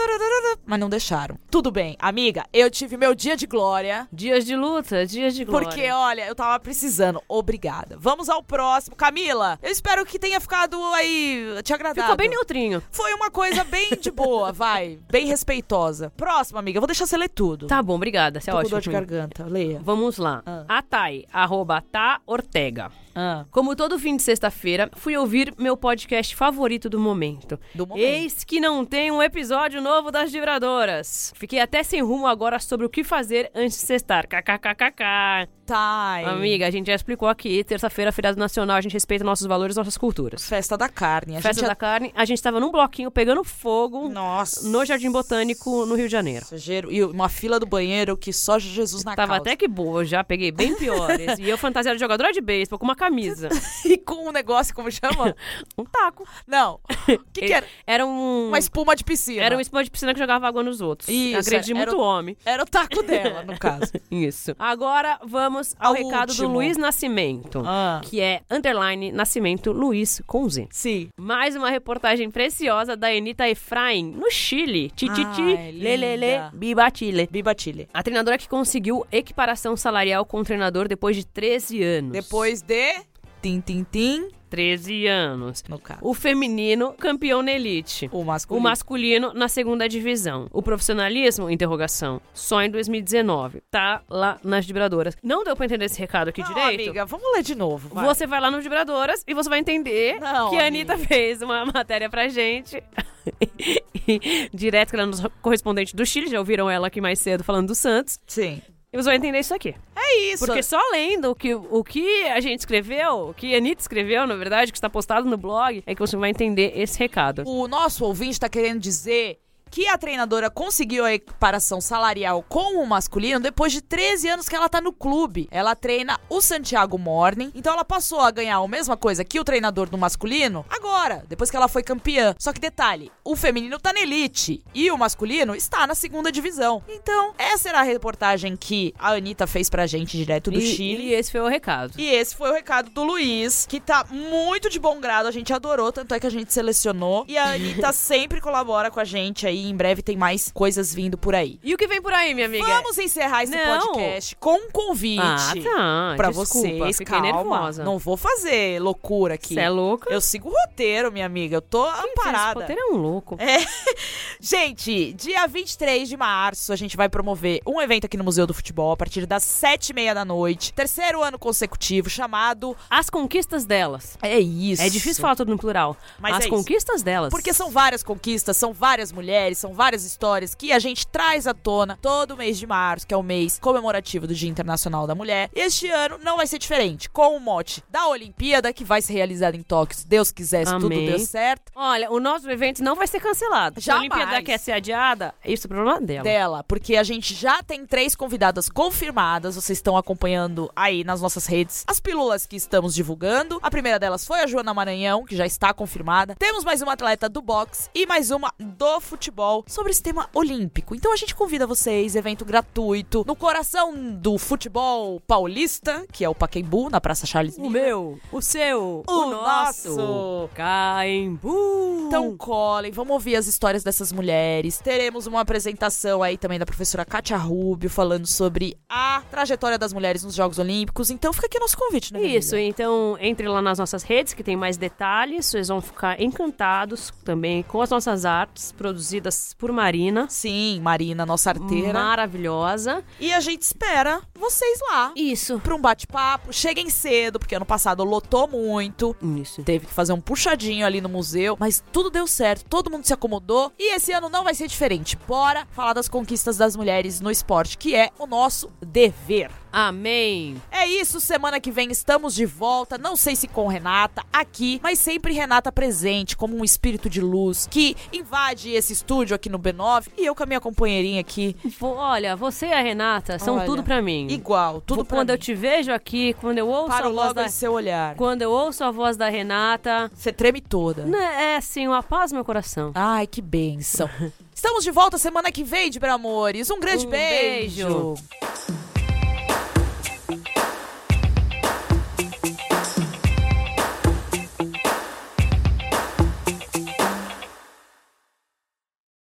Mas não deixaram. Tudo bem, amiga, eu tive meu dia de glória. Dias de luta, dias de glória. Porque, olha, eu tava precisando. Obrigada. Vamos ao próximo. Camila, eu espero que tenha ficado aí te agradado. Ficou bem neutrinho. Foi uma coisa bem de boa, vai. Bem respeitosa. Próximo, amiga. Eu vou deixar você ler tudo. Tá bom, obrigada. Você é Tô com ótimo. dor de garganta. Leia. Vamos lá. Ah. A Thay, arroba Tá Ortega. Ah, Como todo fim de sexta-feira, fui ouvir meu podcast favorito do momento. do momento. Eis que não tem um episódio novo das vibradoras. Fiquei até sem rumo agora sobre o que fazer antes de sextar. KKKKK. Thay. Amiga, a gente já explicou aqui. Terça-feira, feriado nacional, a gente respeita nossos valores, nossas culturas. Festa da carne. A Festa da carne, a gente tava num bloquinho pegando fogo Nossa. no Jardim Botânico, no Rio de Janeiro. Exagero. E uma fila do banheiro que só Jesus na Tava causa. até que boa, já peguei bem piores. e eu fantasiada de jogadora de beisebol com uma camisa. E com um negócio, como chama? Um taco. Não. O que, que era? Era um. Uma espuma de piscina. Era um espuma de piscina que jogava água nos outros. Isso, Agredi era muito o- homem. Era o taco dela, no caso. Isso. Agora vamos ao Ao recado último. do Luiz Nascimento. Ah. Que é underline Nascimento Luiz com Z. Sim. Mais uma reportagem preciosa da Anitta Efraim, no Chile. Tititi, lelele, biba Chile. Biba Chile. A treinadora que conseguiu equiparação salarial com o treinador depois de 13 anos. Depois de... Tim, tim, tim. 13 anos. No caso. O feminino, campeão na elite. O O masculino. masculino na segunda divisão. O profissionalismo, interrogação. Só em 2019. Tá lá nas vibradoras. Não deu pra entender esse recado aqui Não, direito? amiga, vamos ler de novo. vai. Você vai lá no Vibradoras e você vai entender Não, que a Anitta amiga. fez uma matéria pra gente. Direto, que ela é correspondente do Chile. Já ouviram ela aqui mais cedo falando do Santos. Sim. E você vai entender isso aqui. É isso. Porque só lendo o que, o que a gente escreveu, o que a Anitta escreveu, na verdade, que está postado no blog, é que você vai entender esse recado. O nosso ouvinte tá querendo dizer que a treinadora conseguiu a equiparação salarial com o masculino depois de 13 anos que ela tá no clube. Ela treina o Santiago Morning, então ela passou a ganhar a mesma coisa que o treinador do masculino agora, depois que ela foi campeã. Só que detalhe, o feminino tá na elite e o masculino está na segunda divisão. Então, essa era a reportagem que a Anitta fez pra gente direto do e, Chile. e esse foi o recado. E esse foi o recado do Luiz, que tá muito de bom grado, a gente adorou, tanto é que a gente selecionou. E a Anitta sempre colabora com a gente aí, em breve tem mais coisas vindo por aí. E o que vem por aí, minha amiga? Vamos encerrar esse Não. podcast com um convite. Ah, tá. Pra Desculpa, vocês, calma. nervosa. Não vou fazer loucura aqui. Você é louca? Eu sigo o roteiro, minha amiga. Eu tô Esse amparada. roteiro é um louco. É. Gente, dia 23 de março, a gente vai promover um evento aqui no Museu do Futebol a partir das sete e meia da noite. Terceiro ano consecutivo, chamado... As conquistas delas. É isso. É difícil falar tudo no plural. Mas As é conquistas delas. Porque são várias conquistas, são várias mulheres, são várias histórias que a gente traz à tona todo mês de março, que é o mês comemorativo do Dia Internacional da Mulher. E este ano não vai ser diferente, com o mote da Olimpíada, que vai ser realizada em Tóquio, se Deus quiser, se tudo Amém. deu certo. Olha, o nosso evento não vai ser cancelado. Se a. Olimpíada quer ser adiada, isso é problema dela. dela, porque a gente já tem três convidadas confirmadas, vocês estão acompanhando aí nas nossas redes as pílulas que estamos divulgando. A primeira delas foi a Joana Maranhão, que já está confirmada. Temos mais uma atleta do boxe e mais uma do futebol sobre esse tema olímpico. Então a gente convida vocês, evento gratuito, no coração do futebol paulista, que é o Pacaembu, na Praça Charles O Miller. meu, o seu, O nosso. nosso. Caimbu. Então colhem, vamos ouvir as histórias dessas mulheres. Teremos uma apresentação aí também da professora Kátia Rubio falando sobre a trajetória das mulheres nos Jogos Olímpicos. Então fica aqui nosso convite, né? Isso, amiga? então entre lá nas nossas redes que tem mais detalhes, vocês vão ficar encantados também com as nossas artes produzidas por Marina. Sim, Marina, nossa arteira. Maravilhosa. E a gente espera vocês lá. Isso. Pra um bate-papo, cheguem cedo, porque ano passado lotou muito. Isso. Teve que fazer um puxadinho ali no museu, mas tudo deu certo, todo mundo se acomodou e esse ano não vai ser diferente. Bora falar das conquistas das mulheres no esporte, que é o nosso dever. Amém. É isso, semana que vem estamos de volta. Não sei se com Renata aqui, mas sempre Renata presente, como um espírito de luz que invade esse estúdio aqui no B9 e eu com a minha companheirinha aqui. Olha, você e a Renata são Olha, tudo pra mim. Igual, tudo pra Quando mim. eu te vejo aqui, quando eu ouço Paro a voz logo da em seu olhar. quando eu ouço a voz da Renata, Você treme toda. né, é assim, uma paz no meu coração. Ai, que bênção. Estamos de volta semana que vem, de Bramores. Um grande Um beijo. beijo.